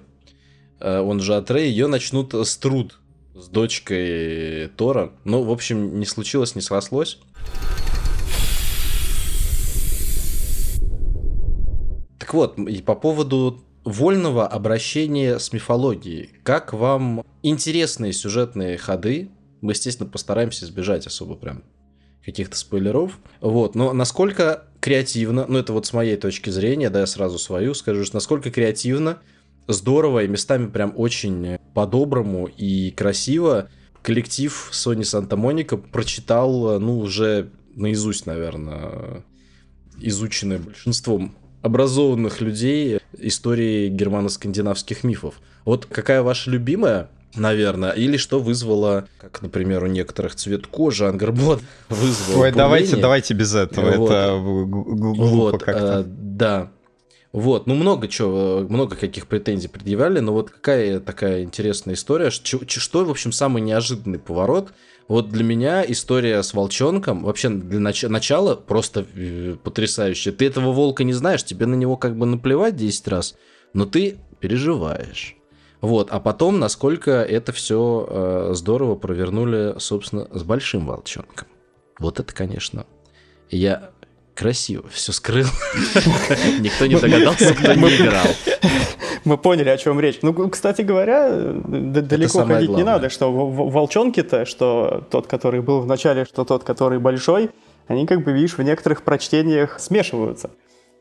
э, он же Атрей, ее начнут с Труд, с дочкой Тора. Ну, в общем, не случилось, не срослось. Так вот, и по поводу вольного обращения с мифологией. Как вам интересные сюжетные ходы? Мы, естественно, постараемся избежать особо прям каких-то спойлеров. Вот, но насколько креативно, ну это вот с моей точки зрения, да, я сразу свою скажу, что насколько креативно, здорово и местами прям очень по-доброму и красиво коллектив Sony Santa Monica прочитал, ну, уже наизусть, наверное, изученное большинством образованных людей истории германо-скандинавских мифов. Вот какая ваша любимая наверное, или что вызвало, как, например, у некоторых цвет кожи, ангербот вызвал Ой, давайте, давайте без этого, вот. это глупо вот, как-то. А, да, вот, ну много чего, много каких претензий предъявляли, но вот какая такая интересная история, что, что в общем, самый неожиданный поворот, вот для меня история с волчонком, вообще для нач- начала просто э, потрясающая. Ты этого волка не знаешь, тебе на него как бы наплевать 10 раз, но ты переживаешь. Вот, а потом, насколько это все э, здорово провернули, собственно, с большим волчонком. Вот это, конечно, я красиво все скрыл. Никто не догадался, кто не играл. Мы поняли, о чем речь. Ну, кстати говоря, далеко ходить не надо, что волчонки-то, что тот, который был в начале, что тот, который большой, они, как бы, видишь, в некоторых прочтениях смешиваются.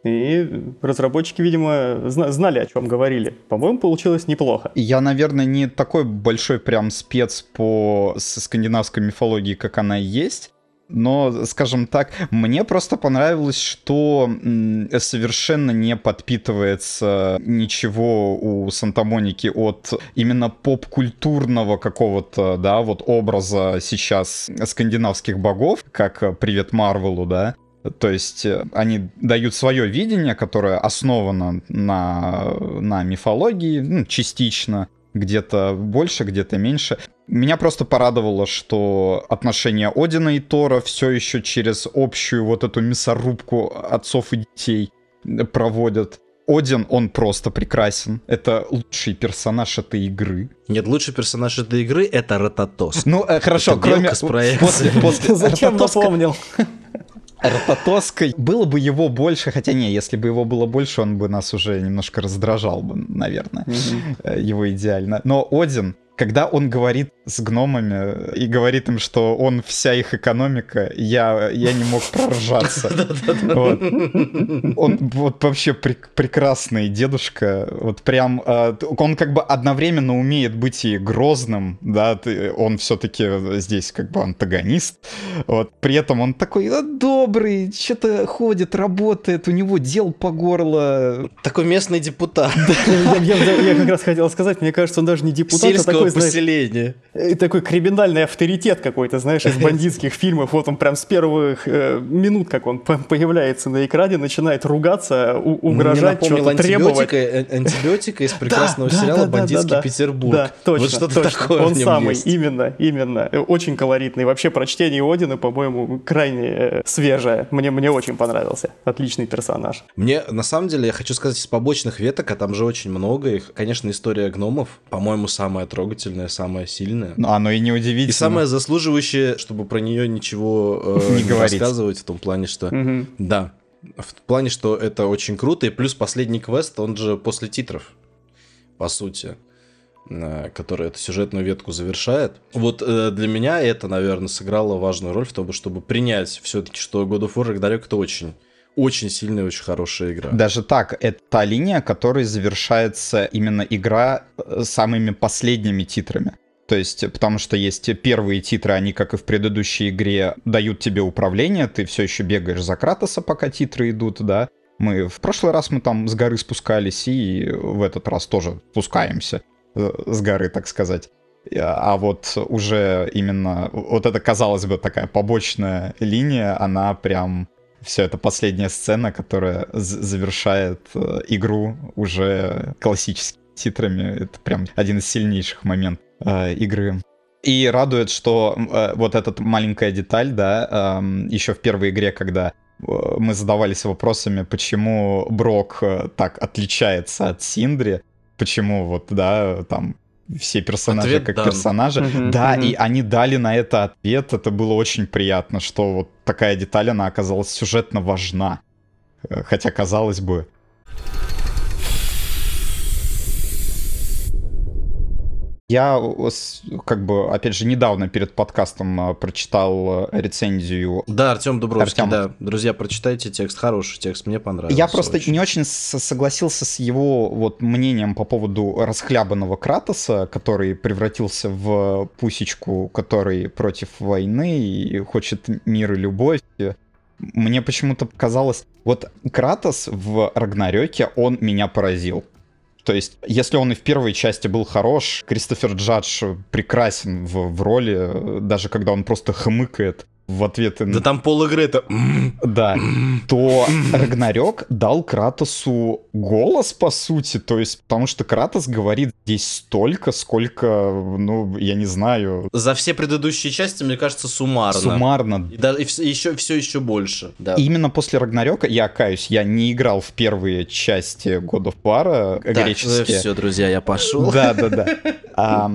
И разработчики, видимо, знали, о чем говорили. По-моему, получилось неплохо. Я, наверное, не такой большой прям спец по скандинавской мифологии, как она есть. Но, скажем так, мне просто понравилось, что совершенно не подпитывается ничего у Санта-Моники от именно поп-культурного какого-то, да, вот образа сейчас скандинавских богов, как «Привет Марвелу», да, то есть э, они дают свое видение, которое основано на, на мифологии, ну, частично, где-то больше, где-то меньше. Меня просто порадовало, что отношения Одина и Тора все еще через общую вот эту мясорубку отцов и детей проводят. Один, он просто прекрасен. Это лучший персонаж этой игры. Нет, лучший персонаж этой игры — это Ротатос. Ну, э, хорошо, Это кроме... белка с проекции. После, после Зачем Рототоска- напомнил? Рототоской было бы его больше, хотя не, если бы его было больше, он бы нас уже немножко раздражал бы, наверное, э, его идеально. Но Один, когда он говорит с гномами и говорит им, что он вся их экономика, я, я не мог проржаться. Вот. Он вот вообще прек- прекрасный дедушка, вот прям, э, он как бы одновременно умеет быть и грозным, да, он все-таки здесь как бы антагонист, вот, при этом он такой «А, добрый, что-то ходит, работает, у него дел по горло, Такой местный депутат. Я как раз хотел сказать, мне кажется, он даже не депутат, а такой, знаешь, поселения. э, такой криминальный авторитет какой-то, знаешь, из бандитских фильмов. Вот он прям с первых э, минут, как он по- появляется на экране, начинает ругаться, угрожать, что-то требовать. антибиотика, э, из прекрасного Да, сериала да, да, «Бандитский. Петербург». Да, точно, Вот что-то точно. такое Он самый, есть. именно, именно. Э, Очень колоритный. Вообще, прочтение Одина, по-моему, крайне э, свежее. Мне, мне очень понравился. Отличный персонаж. Мне, на самом деле, я хочу сказать, из побочных веток, а там же очень много их, конечно, история гномов, по-моему, самая трогательная, самая сильная. ну, оно и не И удивительно. самое заслуживающее, чтобы про нее ничего э, Не не, рассказывать, в том плане, что... Мгм. Да, в плане, что это очень круто, и плюс последний квест, он же после титров, по сути, э, который эту сюжетную ветку завершает. Вот э, для меня это, наверное, сыграло важную роль в том, чтобы принять все-таки, что God of War Ragnarok это очень, очень сильная, очень хорошая игра. Даже так, это та линия, которой завершается именно игра э, самыми последними титрами. То есть, потому что есть первые титры, они, как и в предыдущей игре, дают тебе управление, ты все еще бегаешь за Кратоса, пока титры идут, да. Мы в прошлый раз мы там с горы спускались, и в этот раз тоже спускаемся э, с горы, так сказать. А вот уже именно вот это, казалось бы, такая побочная линия, она прям все это последняя сцена, которая завершает э, игру уже классическими титрами. Это прям один из сильнейших моментов э, игры. И радует, что э, вот эта маленькая деталь, да, еще в первой игре, когда э, мы задавались вопросами, почему Брок э, так отличается от Синдри, почему вот, да, там все персонажи Ответ как дан. персонажи. Мгм, да, мгм. и они дали на это ответ. Это было очень приятно, что вот такая деталь, она оказалась сюжетно важна. Э, Хотя, казалось бы, Я, как бы, опять же, недавно перед подкастом э, прочитал э, рецензию. Да, Артем Дубровский, Артём. да. Друзья, прочитайте текст, хороший текст, мне понравился. Я просто очень. не очень согласился с его вот мнением по поводу расхлябанного Кратоса, который превратился в пусечку, который против войны и хочет мир и любовь. Мне почему-то показалось, вот Кратос в Рагнарёке, он меня поразил. То есть, если он и в первой части был хорош, Кристофер Джадж прекрасен в, в роли, э, даже когда он просто хмыкает в ответы Да там пол игры это... «М, да, то Рагнарёк дал Кратосу голос, по сути, то есть, потому что Кратос говорит здесь столько, сколько, ну, я не знаю, За все предыдущие части, мне кажется, суммарно. суммарно. И, даже, и вс- еще, все еще больше. Да. И именно после Рагнарёка, я каюсь, я не играл в первые части God of War э, греческие. все, друзья, я пошел. Да, да, да.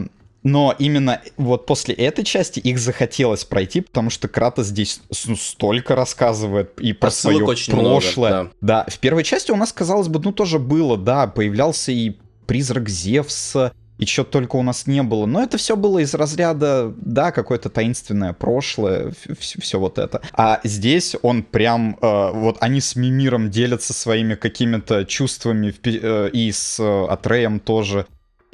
Но именно вот после этой части их захотелось пройти, потому что Кратос здесь ну, столько рассказывает и про Отсылок свое очень много, прошлое. да. да, в первой части у нас, казалось бы, ну тоже было, да, появлялся и призрак Зевса, и что только у нас не было. Но это все было из разряда, да, какое-то таинственное прошлое, все вот это. А здесь он прям, э, вот они с Мимиром делятся своими какими-то чувствами э, и с э, Атреем тоже,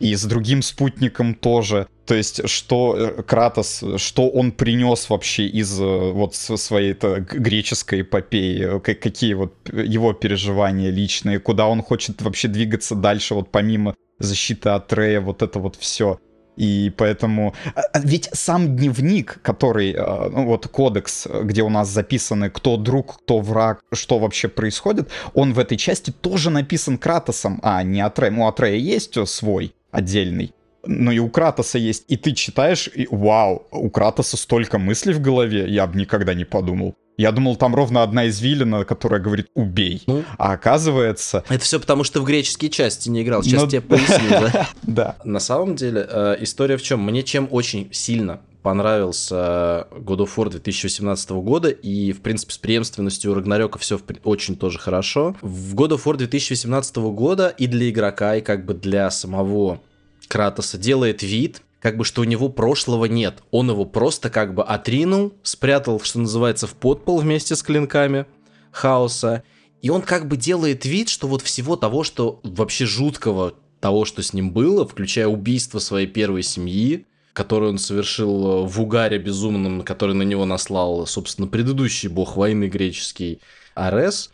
и с другим спутником тоже. То есть, что э, Кратос, что он принес вообще из э, вот своей-то г- греческой эпопеи, какие вот его переживания личные, куда он хочет вообще двигаться дальше, вот помимо защиты Атрея, вот это вот все. И поэтому... а- а Ведь сам дневник, который, э, ну вот кодекс, где у нас записаны кто друг, кто враг, что вообще происходит, он в этой части тоже написан Кратосом, а не Атреем. У Атрея есть свой отдельный, но и у Кратоса есть. И ты читаешь, и вау, у Кратоса столько мыслей в голове, я бы никогда не подумал. Я думал, там ровно одна извилина, которая говорит «убей». Ну, а оказывается... Это все потому, что в греческие части не играл. Сейчас Но... Ну тебе поясню, да? Да. На самом деле, э, история в чем? Мне чем очень сильно понравился God of War 2018 года, и, в принципе, с преемственностью Рагнарёка все очень тоже хорошо. В God of War 2018 года и для игрока, и как бы для самого Кратоса делает вид, как бы что у него прошлого нет. Он его просто как бы отринул, спрятал, что называется, в подпол вместе с клинками хаоса. И он как бы делает вид, что вот всего того, что вообще жуткого того, что с ним было, включая убийство своей первой семьи, которое он совершил в угаре безумном, который на него наслал, собственно, предыдущий бог войны греческий Арес.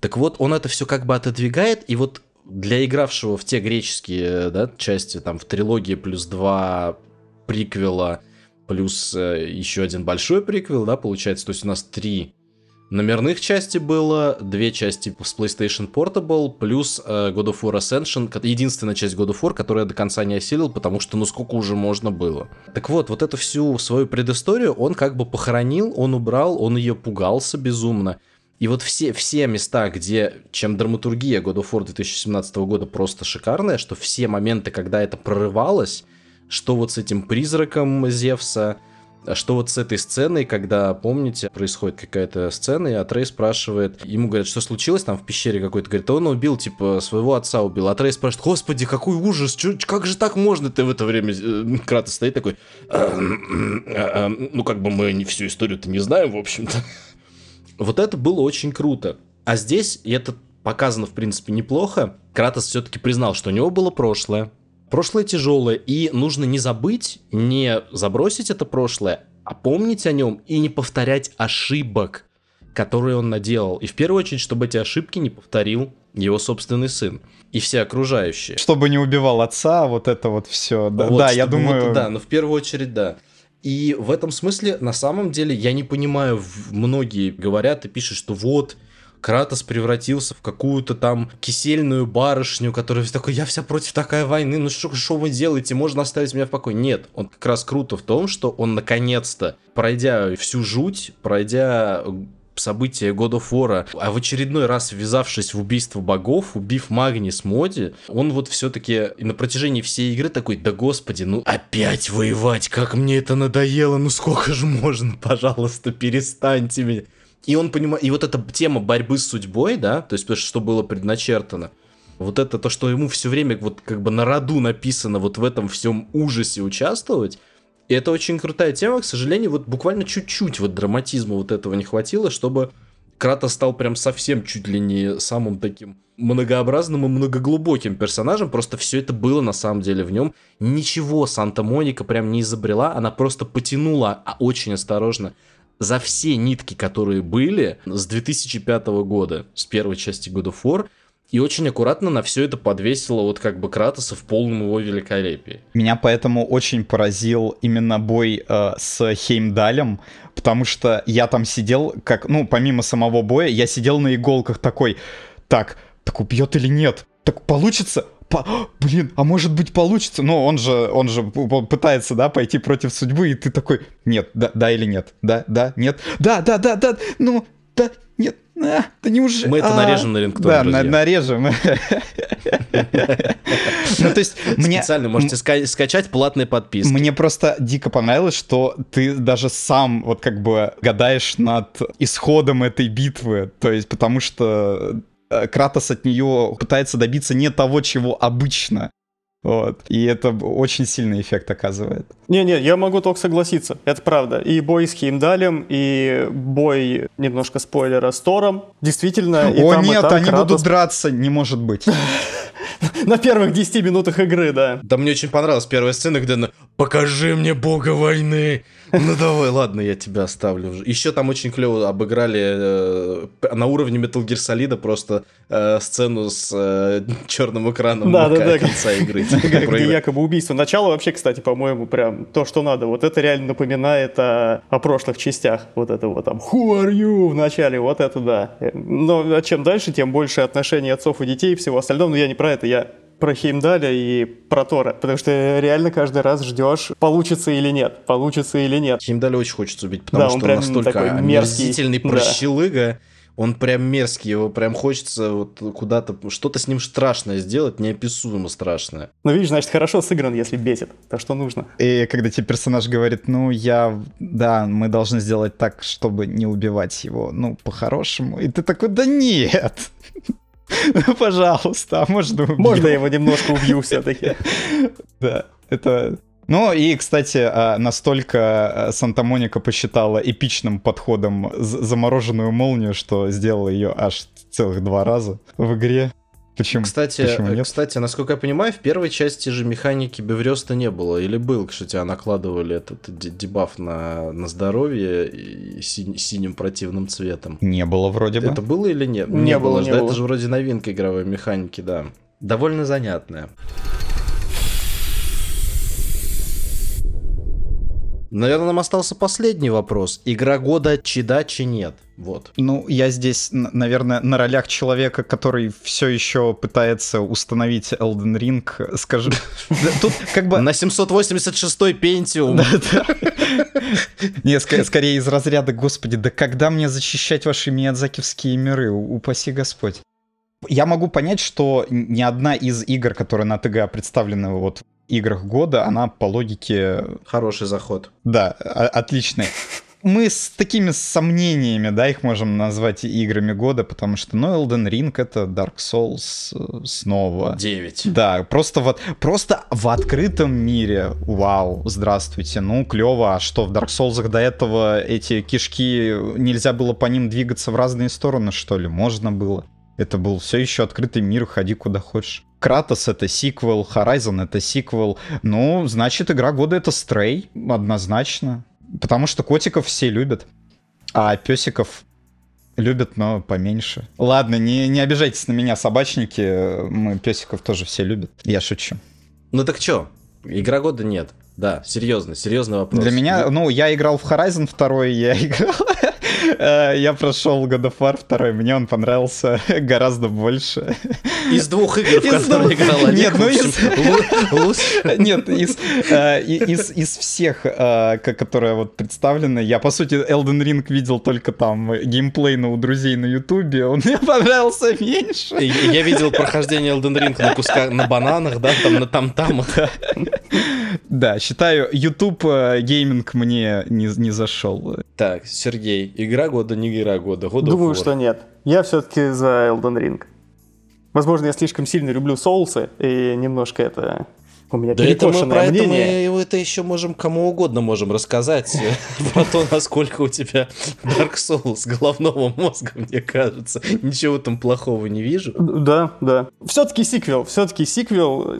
Так вот, он это все как бы отодвигает, и вот для игравшего в те греческие да, части, там в трилогии плюс два приквела, плюс э, еще один большой приквел, да, получается, то есть у нас три номерных части было, две части с PlayStation Portable, плюс э, God of War Ascension, единственная часть God of War, которую я до конца не осилил, потому что ну сколько уже можно было. Так вот, вот эту всю свою предысторию он как бы похоронил, он убрал, он ее пугался безумно. И вот все, все места, где, чем драматургия God of War 2017 года просто шикарная, что все моменты, когда это прорывалось, что вот с этим призраком Зевса, что вот с этой сценой, когда, помните, происходит какая-то сцена, и Атрей спрашивает, ему говорят, что случилось там в пещере какой-то, говорит, он убил, типа, своего отца убил. Атрей спрашивает, господи, какой ужас, чё, как же так можно? Ты в это время, э, Кратос стоит такой, ну, как бы мы не всю историю-то не знаем, в общем-то. Вот это было очень круто. А здесь, это показано, в принципе, неплохо, Кратос все-таки признал, что у него было прошлое. Прошлое тяжелое, и нужно не забыть, не забросить это прошлое, а помнить о нем и не повторять ошибок, которые он наделал. И в первую очередь, чтобы эти ошибки не повторил его собственный сын и все окружающие. Чтобы не убивал отца, вот это вот все. Да, вот, да я думаю. Вот, да, но в первую очередь, да. И в этом смысле, на самом деле, я не понимаю, многие говорят и пишут, что вот, Кратос превратился в какую-то там кисельную барышню, которая такой, я вся против такой войны, ну что, что вы делаете, можно оставить меня в покое. Нет, он как раз круто в том, что он наконец-то, пройдя всю жуть, пройдя события God of War, а в очередной раз ввязавшись в убийство богов, убив Магнис Моди, он вот все-таки на протяжении всей игры такой, да господи, ну опять воевать, как мне это надоело, ну сколько же можно, пожалуйста, перестаньте меня. И он понимает, и вот эта тема борьбы с судьбой, да, то есть что было предначертано, вот это то, что ему все время вот как бы на роду написано вот в этом всем ужасе участвовать, и это очень крутая тема, к сожалению, вот буквально чуть-чуть вот драматизма вот этого не хватило, чтобы Кратос стал прям совсем чуть ли не самым таким многообразным и многоглубоким персонажем, просто все это было на самом деле в нем. Ничего Санта-Моника прям не изобрела, она просто потянула а очень осторожно за все нитки, которые были с 2005 года, с первой части God of War, и очень аккуратно на все это подвесила вот как бы Кратоса в полном его великолепии. Меня поэтому очень поразил именно бой э, с Хеймдалем, потому что я там сидел, как, ну, помимо самого боя, я сидел на иголках такой, так, так убьет или нет? Так получится? По... Блин, а может быть получится? Ну, он же, он же пытается, да, пойти против судьбы, и ты такой, нет, да, да или нет, да, да, нет, да, да, да, да, ну, да, нет, а, да неужели... Мы это нарежем на рингтон, Да, на, нарежем. Ну, то есть мне... Специально можете скачать платные подписки. Мне просто дико понравилось, что ты даже сам вот как бы гадаешь над исходом этой битвы. То есть потому что Кратос от нее пытается добиться не того, чего обычно. Вот. И это очень сильный эффект оказывает. Не-не, я могу только согласиться, это правда. И бой с Хеймдалем, и бой, немножко спойлера, с Тором. Действительно, и О там, нет, и там они Кратос... будут драться, не может быть. На первых 10 минутах игры, да. Да мне очень понравилась первая сцена, где она «Покажи мне бога войны!» Ну давай, ладно, я тебя оставлю. Еще там очень клево обыграли э, на уровне Metal Gear Solid просто э, сцену с э, черным экраном да, да, да. конца игры. Где якобы убийство. Начало вообще, кстати, по-моему, прям то, что надо. Вот это реально напоминает о, о прошлых частях. Вот это вот там «Who are you?» в начале, вот это да. Но чем дальше, тем больше отношений отцов и детей и всего остального. Но я не про это, я про Хеймдаля и про Тора, потому что реально каждый раз ждешь, получится или нет, получится или нет. Хеймдаля очень хочется убить, потому Да, что он он, прям настолько такой мерзкий. омерзительный Да. прощелыга, он прям мерзкий, его прям хочется вот куда-то, что-то с ним страшное сделать, неописуемо страшное. Ну, видишь, значит, хорошо сыгран, если бесит. То, что нужно. И когда тебе персонаж говорит, ну, я... Да, мы должны сделать так, чтобы не убивать его, ну, по-хорошему. И ты такой, да нет! Пожалуйста, а можно убью?» Можно я его немножко убью все-таки? Да, это... Ну и, кстати, а, настолько а, Санта-Моника посчитала эпичным подходом замороженную молнию, что сделала ее аж целых два раза в игре. Почему? Кстати, Почему э, нет? кстати, насколько я понимаю, в первой части же механики Беврёста не было. Или был, что тебя накладывали этот дебаф на, на здоровье и синь- синим противным цветом. Не было вроде бы. Это было или нет? Не было, же, не да, было. Это же вроде новинка игровой механики, да. Довольно занятная. Наверное, нам остался последний вопрос. Игра года Чида, чи нет? Вот. Ну, я здесь, наверное, на ролях человека, который все еще пытается установить Elden Ring, скажу. Да, Тут как бы... На 786-й Pentium. Не, скорее из разряда, господи, да когда мне защищать ваши миядзакивские миры, упаси Господь. Я могу понять, что ни одна из игр, которые на ТГА представлены вот играх года, она по логике, Хороший заход. да, о- отличная. Мы с такими сомнениями, да, их можем назвать играми года, потому что, ну, Elden Ring — это Dark Souls э, снова. 9. Да, просто вот, просто в открытом мире, вау, здравствуйте, ну клево, а что в Dark Souls до этого эти кишки нельзя было по ним двигаться в разные стороны, что ли? Можно было. Это был все еще открытый мир, ходи куда хочешь. Кратос это сиквел, Horizon это сиквел. Ну, значит, игра года это Stray, однозначно. Потому что котиков все любят, а песиков любят, но поменьше. Ладно, не, не обижайтесь на меня, собачники. Мы песиков тоже все любят. Я шучу. Ну так чё? Игра года нет. Да, серьезно, серьезный вопрос. Для меня, ну, я играл в Horizon 2, я играл... э, Я прошел God of War 2, мне он понравился гораздо больше. Из двух игр, в которые двух. играл Олег, Нет, ну из-. Нет, из, э, из, из всех, э, ко- которые вот представлены, я, по сути, Elden Ring видел только там геймплей у друзей на Ютубе, он мне понравился меньше. Я видел прохождение Elden Ring на кусках, на бананах, да, там на там-тамах. Да, считаю, YouTube гейминг мне не, не зашел. Так, Сергей, игра года, не игра года. God Думаю, что нет. Я все-таки за Elden Ring. Возможно, я слишком сильно люблю соусы, и немножко это... У меня Да это мы про перекошенное это мнение. мы это еще можем кому угодно можем рассказать э, про то, насколько у тебя Dark Souls головного мозга, мне кажется. Ничего там плохого не вижу. Да, да. Все-таки сиквел, все-таки сиквел,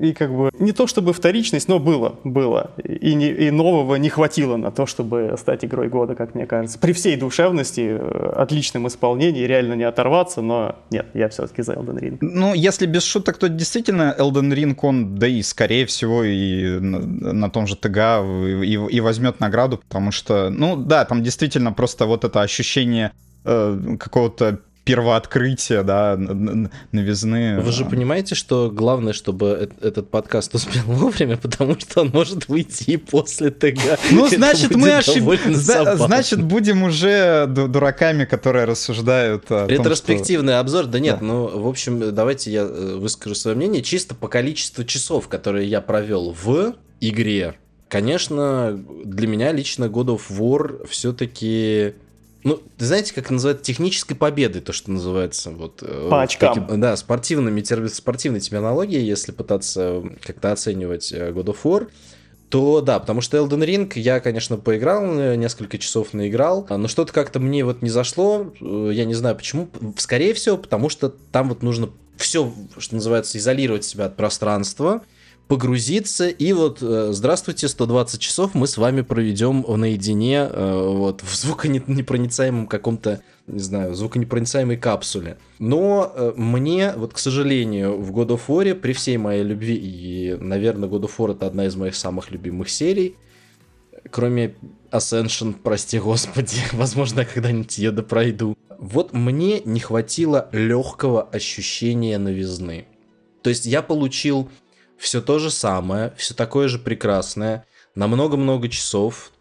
и как бы не то чтобы вторичность, но было, было. И, не- и нового не хватило на то, чтобы стать игрой года, как мне кажется. При всей душевности, э, отличном исполнении, реально не оторваться, но нет, я все-таки за Elden Ring. Ну, если без шуток, то действительно Elden Ring, он, да и скорее всего, и на, на том же ТГА и, и возьмет награду, потому что, ну да, там действительно просто вот это ощущение э, какого-то первооткрытия, да, новизны. Вы же понимаете, что главное, чтобы э- этот подкаст успел вовремя, потому что он может выйти и после ТГ. Ну, значит, мы ошибались. Значит, будем уже ду- дураками, которые рассуждают о том, что- Ретроспективный обзор, да нет, Да. ну, в общем, давайте я э, выскажу свое мнение. Чисто по количеству часов, которые я провел в игре, конечно, для меня лично God of War все-таки... Ну, знаете, как называют технической победой, то, что называется, вот... э, По очкам. таким- да, спортивными, спортивной терминологией, если пытаться как-то оценивать э, God of War, то да, потому что Elden Ring я, конечно, поиграл, э, несколько часов наиграл, а, но что-то как-то мне вот не зашло, я не знаю почему, скорее всего, потому что там вот нужно все, что называется, изолировать себя от пространства, погрузиться, и вот, э, здравствуйте, 120 часов мы с вами проведем наедине, э, вот, в звуконепроницаемом каком-то, не знаю, звуконепроницаемой капсуле. Но э, мне, вот, к сожалению, в God of War, при всей моей любви, и, наверное, God of War это одна из моих самых любимых серий, кроме Ascension, прости господи, возможно, я когда-нибудь ее допройду. Вот мне не хватило легкого ощущения новизны. То есть я получил все то же самое, все такое же прекрасное, на много-много часов,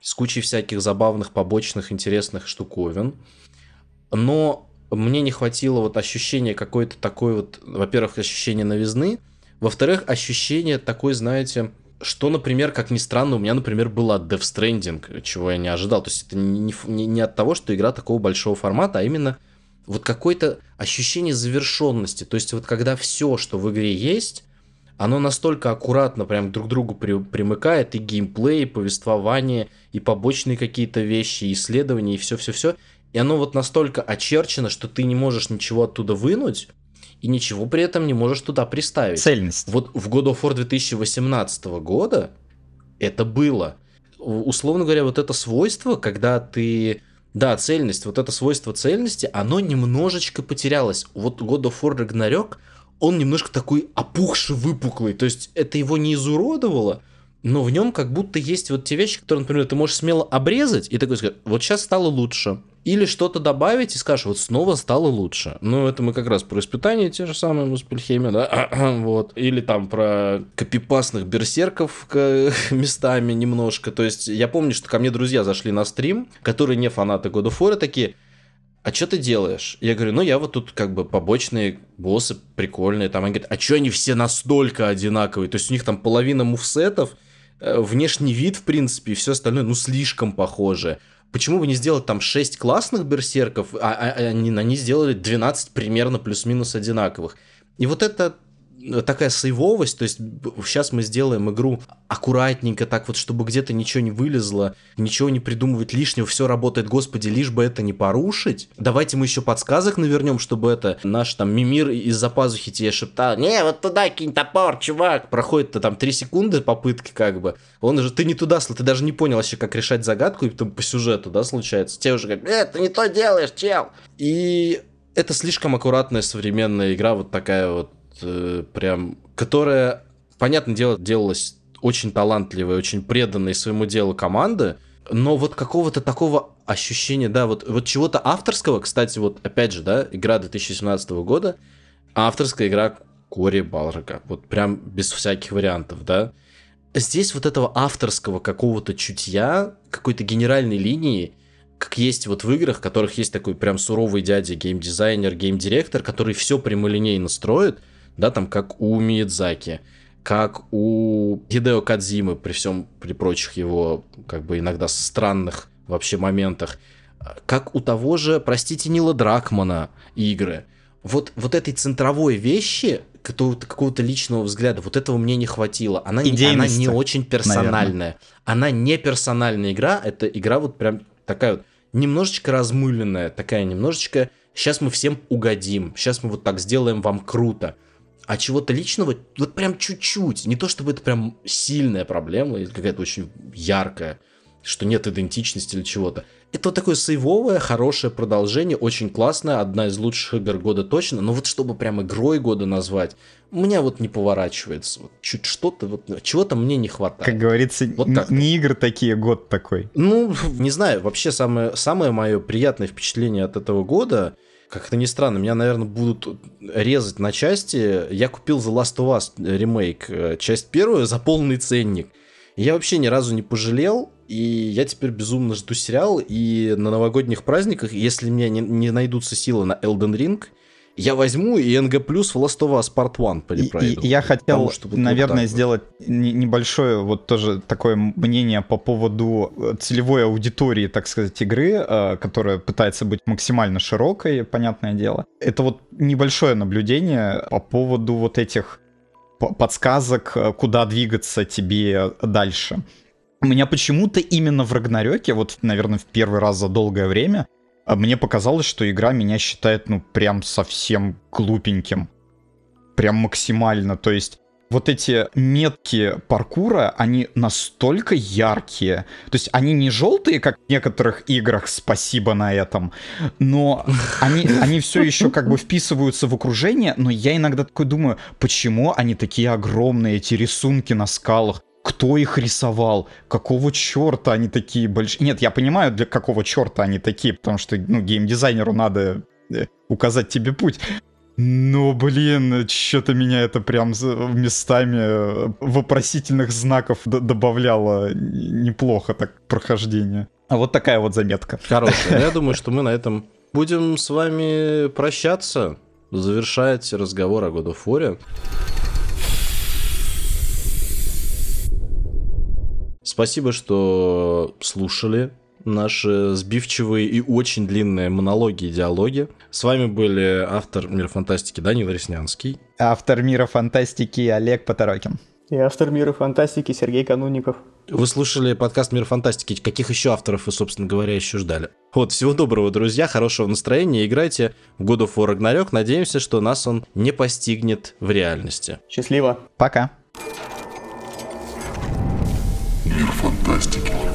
с кучей всяких забавных, побочных, интересных штуковин. Но мне не хватило вот ощущения какой-то такой вот, во-первых, ощущения новизны, во-вторых, ощущение такой, знаете, что, например, как ни странно, у меня, например, было от Death Stranding, чего я не ожидал. То есть это не, не, не от того, что игра такого большого формата, а именно вот какое-то ощущение завершенности. То есть вот когда все, что в игре есть, оно настолько аккуратно прям друг к другу при, примыкает, и геймплей, и повествование, и побочные какие-то вещи, и исследования, и все-все-все. И оно вот настолько очерчено, что ты не можешь ничего оттуда вынуть, и ничего при этом не можешь туда приставить. Цельность. Вот в God of War 2018 года это было. Условно говоря, вот это свойство, когда ты... Да, цельность, вот это свойство цельности, оно немножечко потерялось. Вот God of War Ragnarok, он немножко такой опухший, выпуклый. То есть это его не изуродовало, но в нем как будто есть вот те вещи, которые, например, ты можешь смело обрезать и такой сказать, вот сейчас стало лучше. Или что-то добавить и скажешь, вот снова стало лучше. Ну, это мы как раз про испытания те же самые в Спельхеме, да, вот. Или там про копипасных берсерков местами немножко. То есть я помню, что ко мне друзья зашли на стрим, которые не фанаты God of War, такие, а что ты делаешь? Я говорю, ну я вот тут как бы побочные боссы прикольные. Там они говорят, а что они все настолько одинаковые? То есть у них там половина мувсетов, э, внешний вид, в принципе, и все остальное, ну, слишком похоже. Почему бы не сделать там 6 классных берсерков, а, а, а они, они сделали 12 примерно плюс-минус одинаковых? И вот это такая сейвовость, то есть сейчас мы сделаем игру аккуратненько, так вот, чтобы где-то ничего не вылезло, ничего не придумывать лишнего, все работает, господи, лишь бы это не порушить. Давайте мы еще подсказок навернем, чтобы это наш там мимир из-за пазухи тебе шептал, не, вот туда кинь топор, чувак. Проходит-то там 3 секунды попытки как бы, он уже, ты не туда, ты даже не понял вообще, как решать загадку, и там по сюжету, да, случается. Тебе уже говорят, э, ты не то делаешь, чел. И это слишком аккуратная современная игра, вот такая вот э, прям, которая, понятное дело, делалась очень талантливой, очень преданной своему делу команды, но вот какого-то такого ощущения, да, вот, вот чего-то авторского, кстати, вот опять же, да, игра 2017 года, авторская игра Кори Балрога, вот прям без всяких вариантов, да. Здесь вот этого авторского какого-то чутья, какой-то генеральной линии, как есть вот в играх, в которых есть такой прям суровый дядя, геймдизайнер, геймдиректор, который все прямолинейно строит, да, там как у Миядзаки, как у Хидео Кадзимы при всем, при прочих его, как бы иногда странных вообще моментах, как у того же, простите, Нила Дракмана игры. Вот, вот этой центровой вещи, какого-то, какого-то личного взгляда, вот этого мне не хватило. Она, не, она не очень персональная. Наверное. Она не персональная игра, это игра вот прям такая вот немножечко размыленная, такая немножечко сейчас мы всем угодим, сейчас мы вот так сделаем вам круто а чего-то личного, вот прям чуть-чуть. Не то чтобы это прям сильная проблема или какая-то очень яркая, что нет идентичности или чего-то. Это вот такое сейвовое, хорошее продолжение, очень классное, одна из лучших игр года точно, но вот чтобы прям игрой года назвать, у меня вот не поворачивается. Вот чуть что-то, вот чего-то мне не хватает. Как говорится, вот не игры такие, год такой. Ну, не знаю, вообще самое, самое мое приятное впечатление от этого года — как это ни странно, меня, наверное, будут резать на части. Я купил The Last of Us ремейк, э, часть первую, за полный ценник. Я вообще ни разу не пожалел, и я теперь безумно жду сериал, и на новогодних праздниках, если мне не, не найдутся силы на Elden Ring, я возьму и NG в Last of Us Part 1 перепройду. И, и я хотел, Потому, вот наверное, вот сделать вот. небольшое вот тоже такое мнение по поводу э, целевой аудитории, так сказать, игры, э, которая пытается быть максимально широкой, понятное дело. Это вот небольшое наблюдение по поводу вот этих подсказок, э, куда двигаться тебе дальше. У меня почему-то именно в Рагнарёке, вот, наверное, в первый раз за долгое время, мне показалось, что игра меня считает, ну, прям совсем глупеньким. Прям максимально. То есть вот эти метки паркура, они настолько яркие. То есть они не желтые, как в некоторых играх, спасибо на этом, но они, они все еще как бы вписываются в окружение, но я иногда такой думаю, почему они такие огромные, эти рисунки на скалах? Кто их рисовал, какого черта они такие большие. Нет, я понимаю, для какого черта они такие, потому что ну, геймдизайнеру надо э, указать тебе путь. Ну, блин, что-то меня это прям местами э, вопросительных знаков добавляло неплохо так прохождение. А вот такая вот заметка. Хорошая. Я думаю, что мы на этом будем с вами прощаться, завершать разговор о God of War. Спасибо, что слушали наши сбивчивые и очень длинные монологи и диалоги. С вами были автор Мира Фантастики Данил Реснянский. Автор Мира Фантастики Олег Поторокин. И автор Мира Фантастики Сергей Канунников. Вы слушали подкаст Мир Фантастики. Каких еще авторов вы, собственно говоря, еще ждали? Вот, всего доброго, друзья, хорошего настроения. Играйте в God of War Ragnarok. Надеемся, что нас он не постигнет в реальности. Счастливо. Пока. Мир фантастики.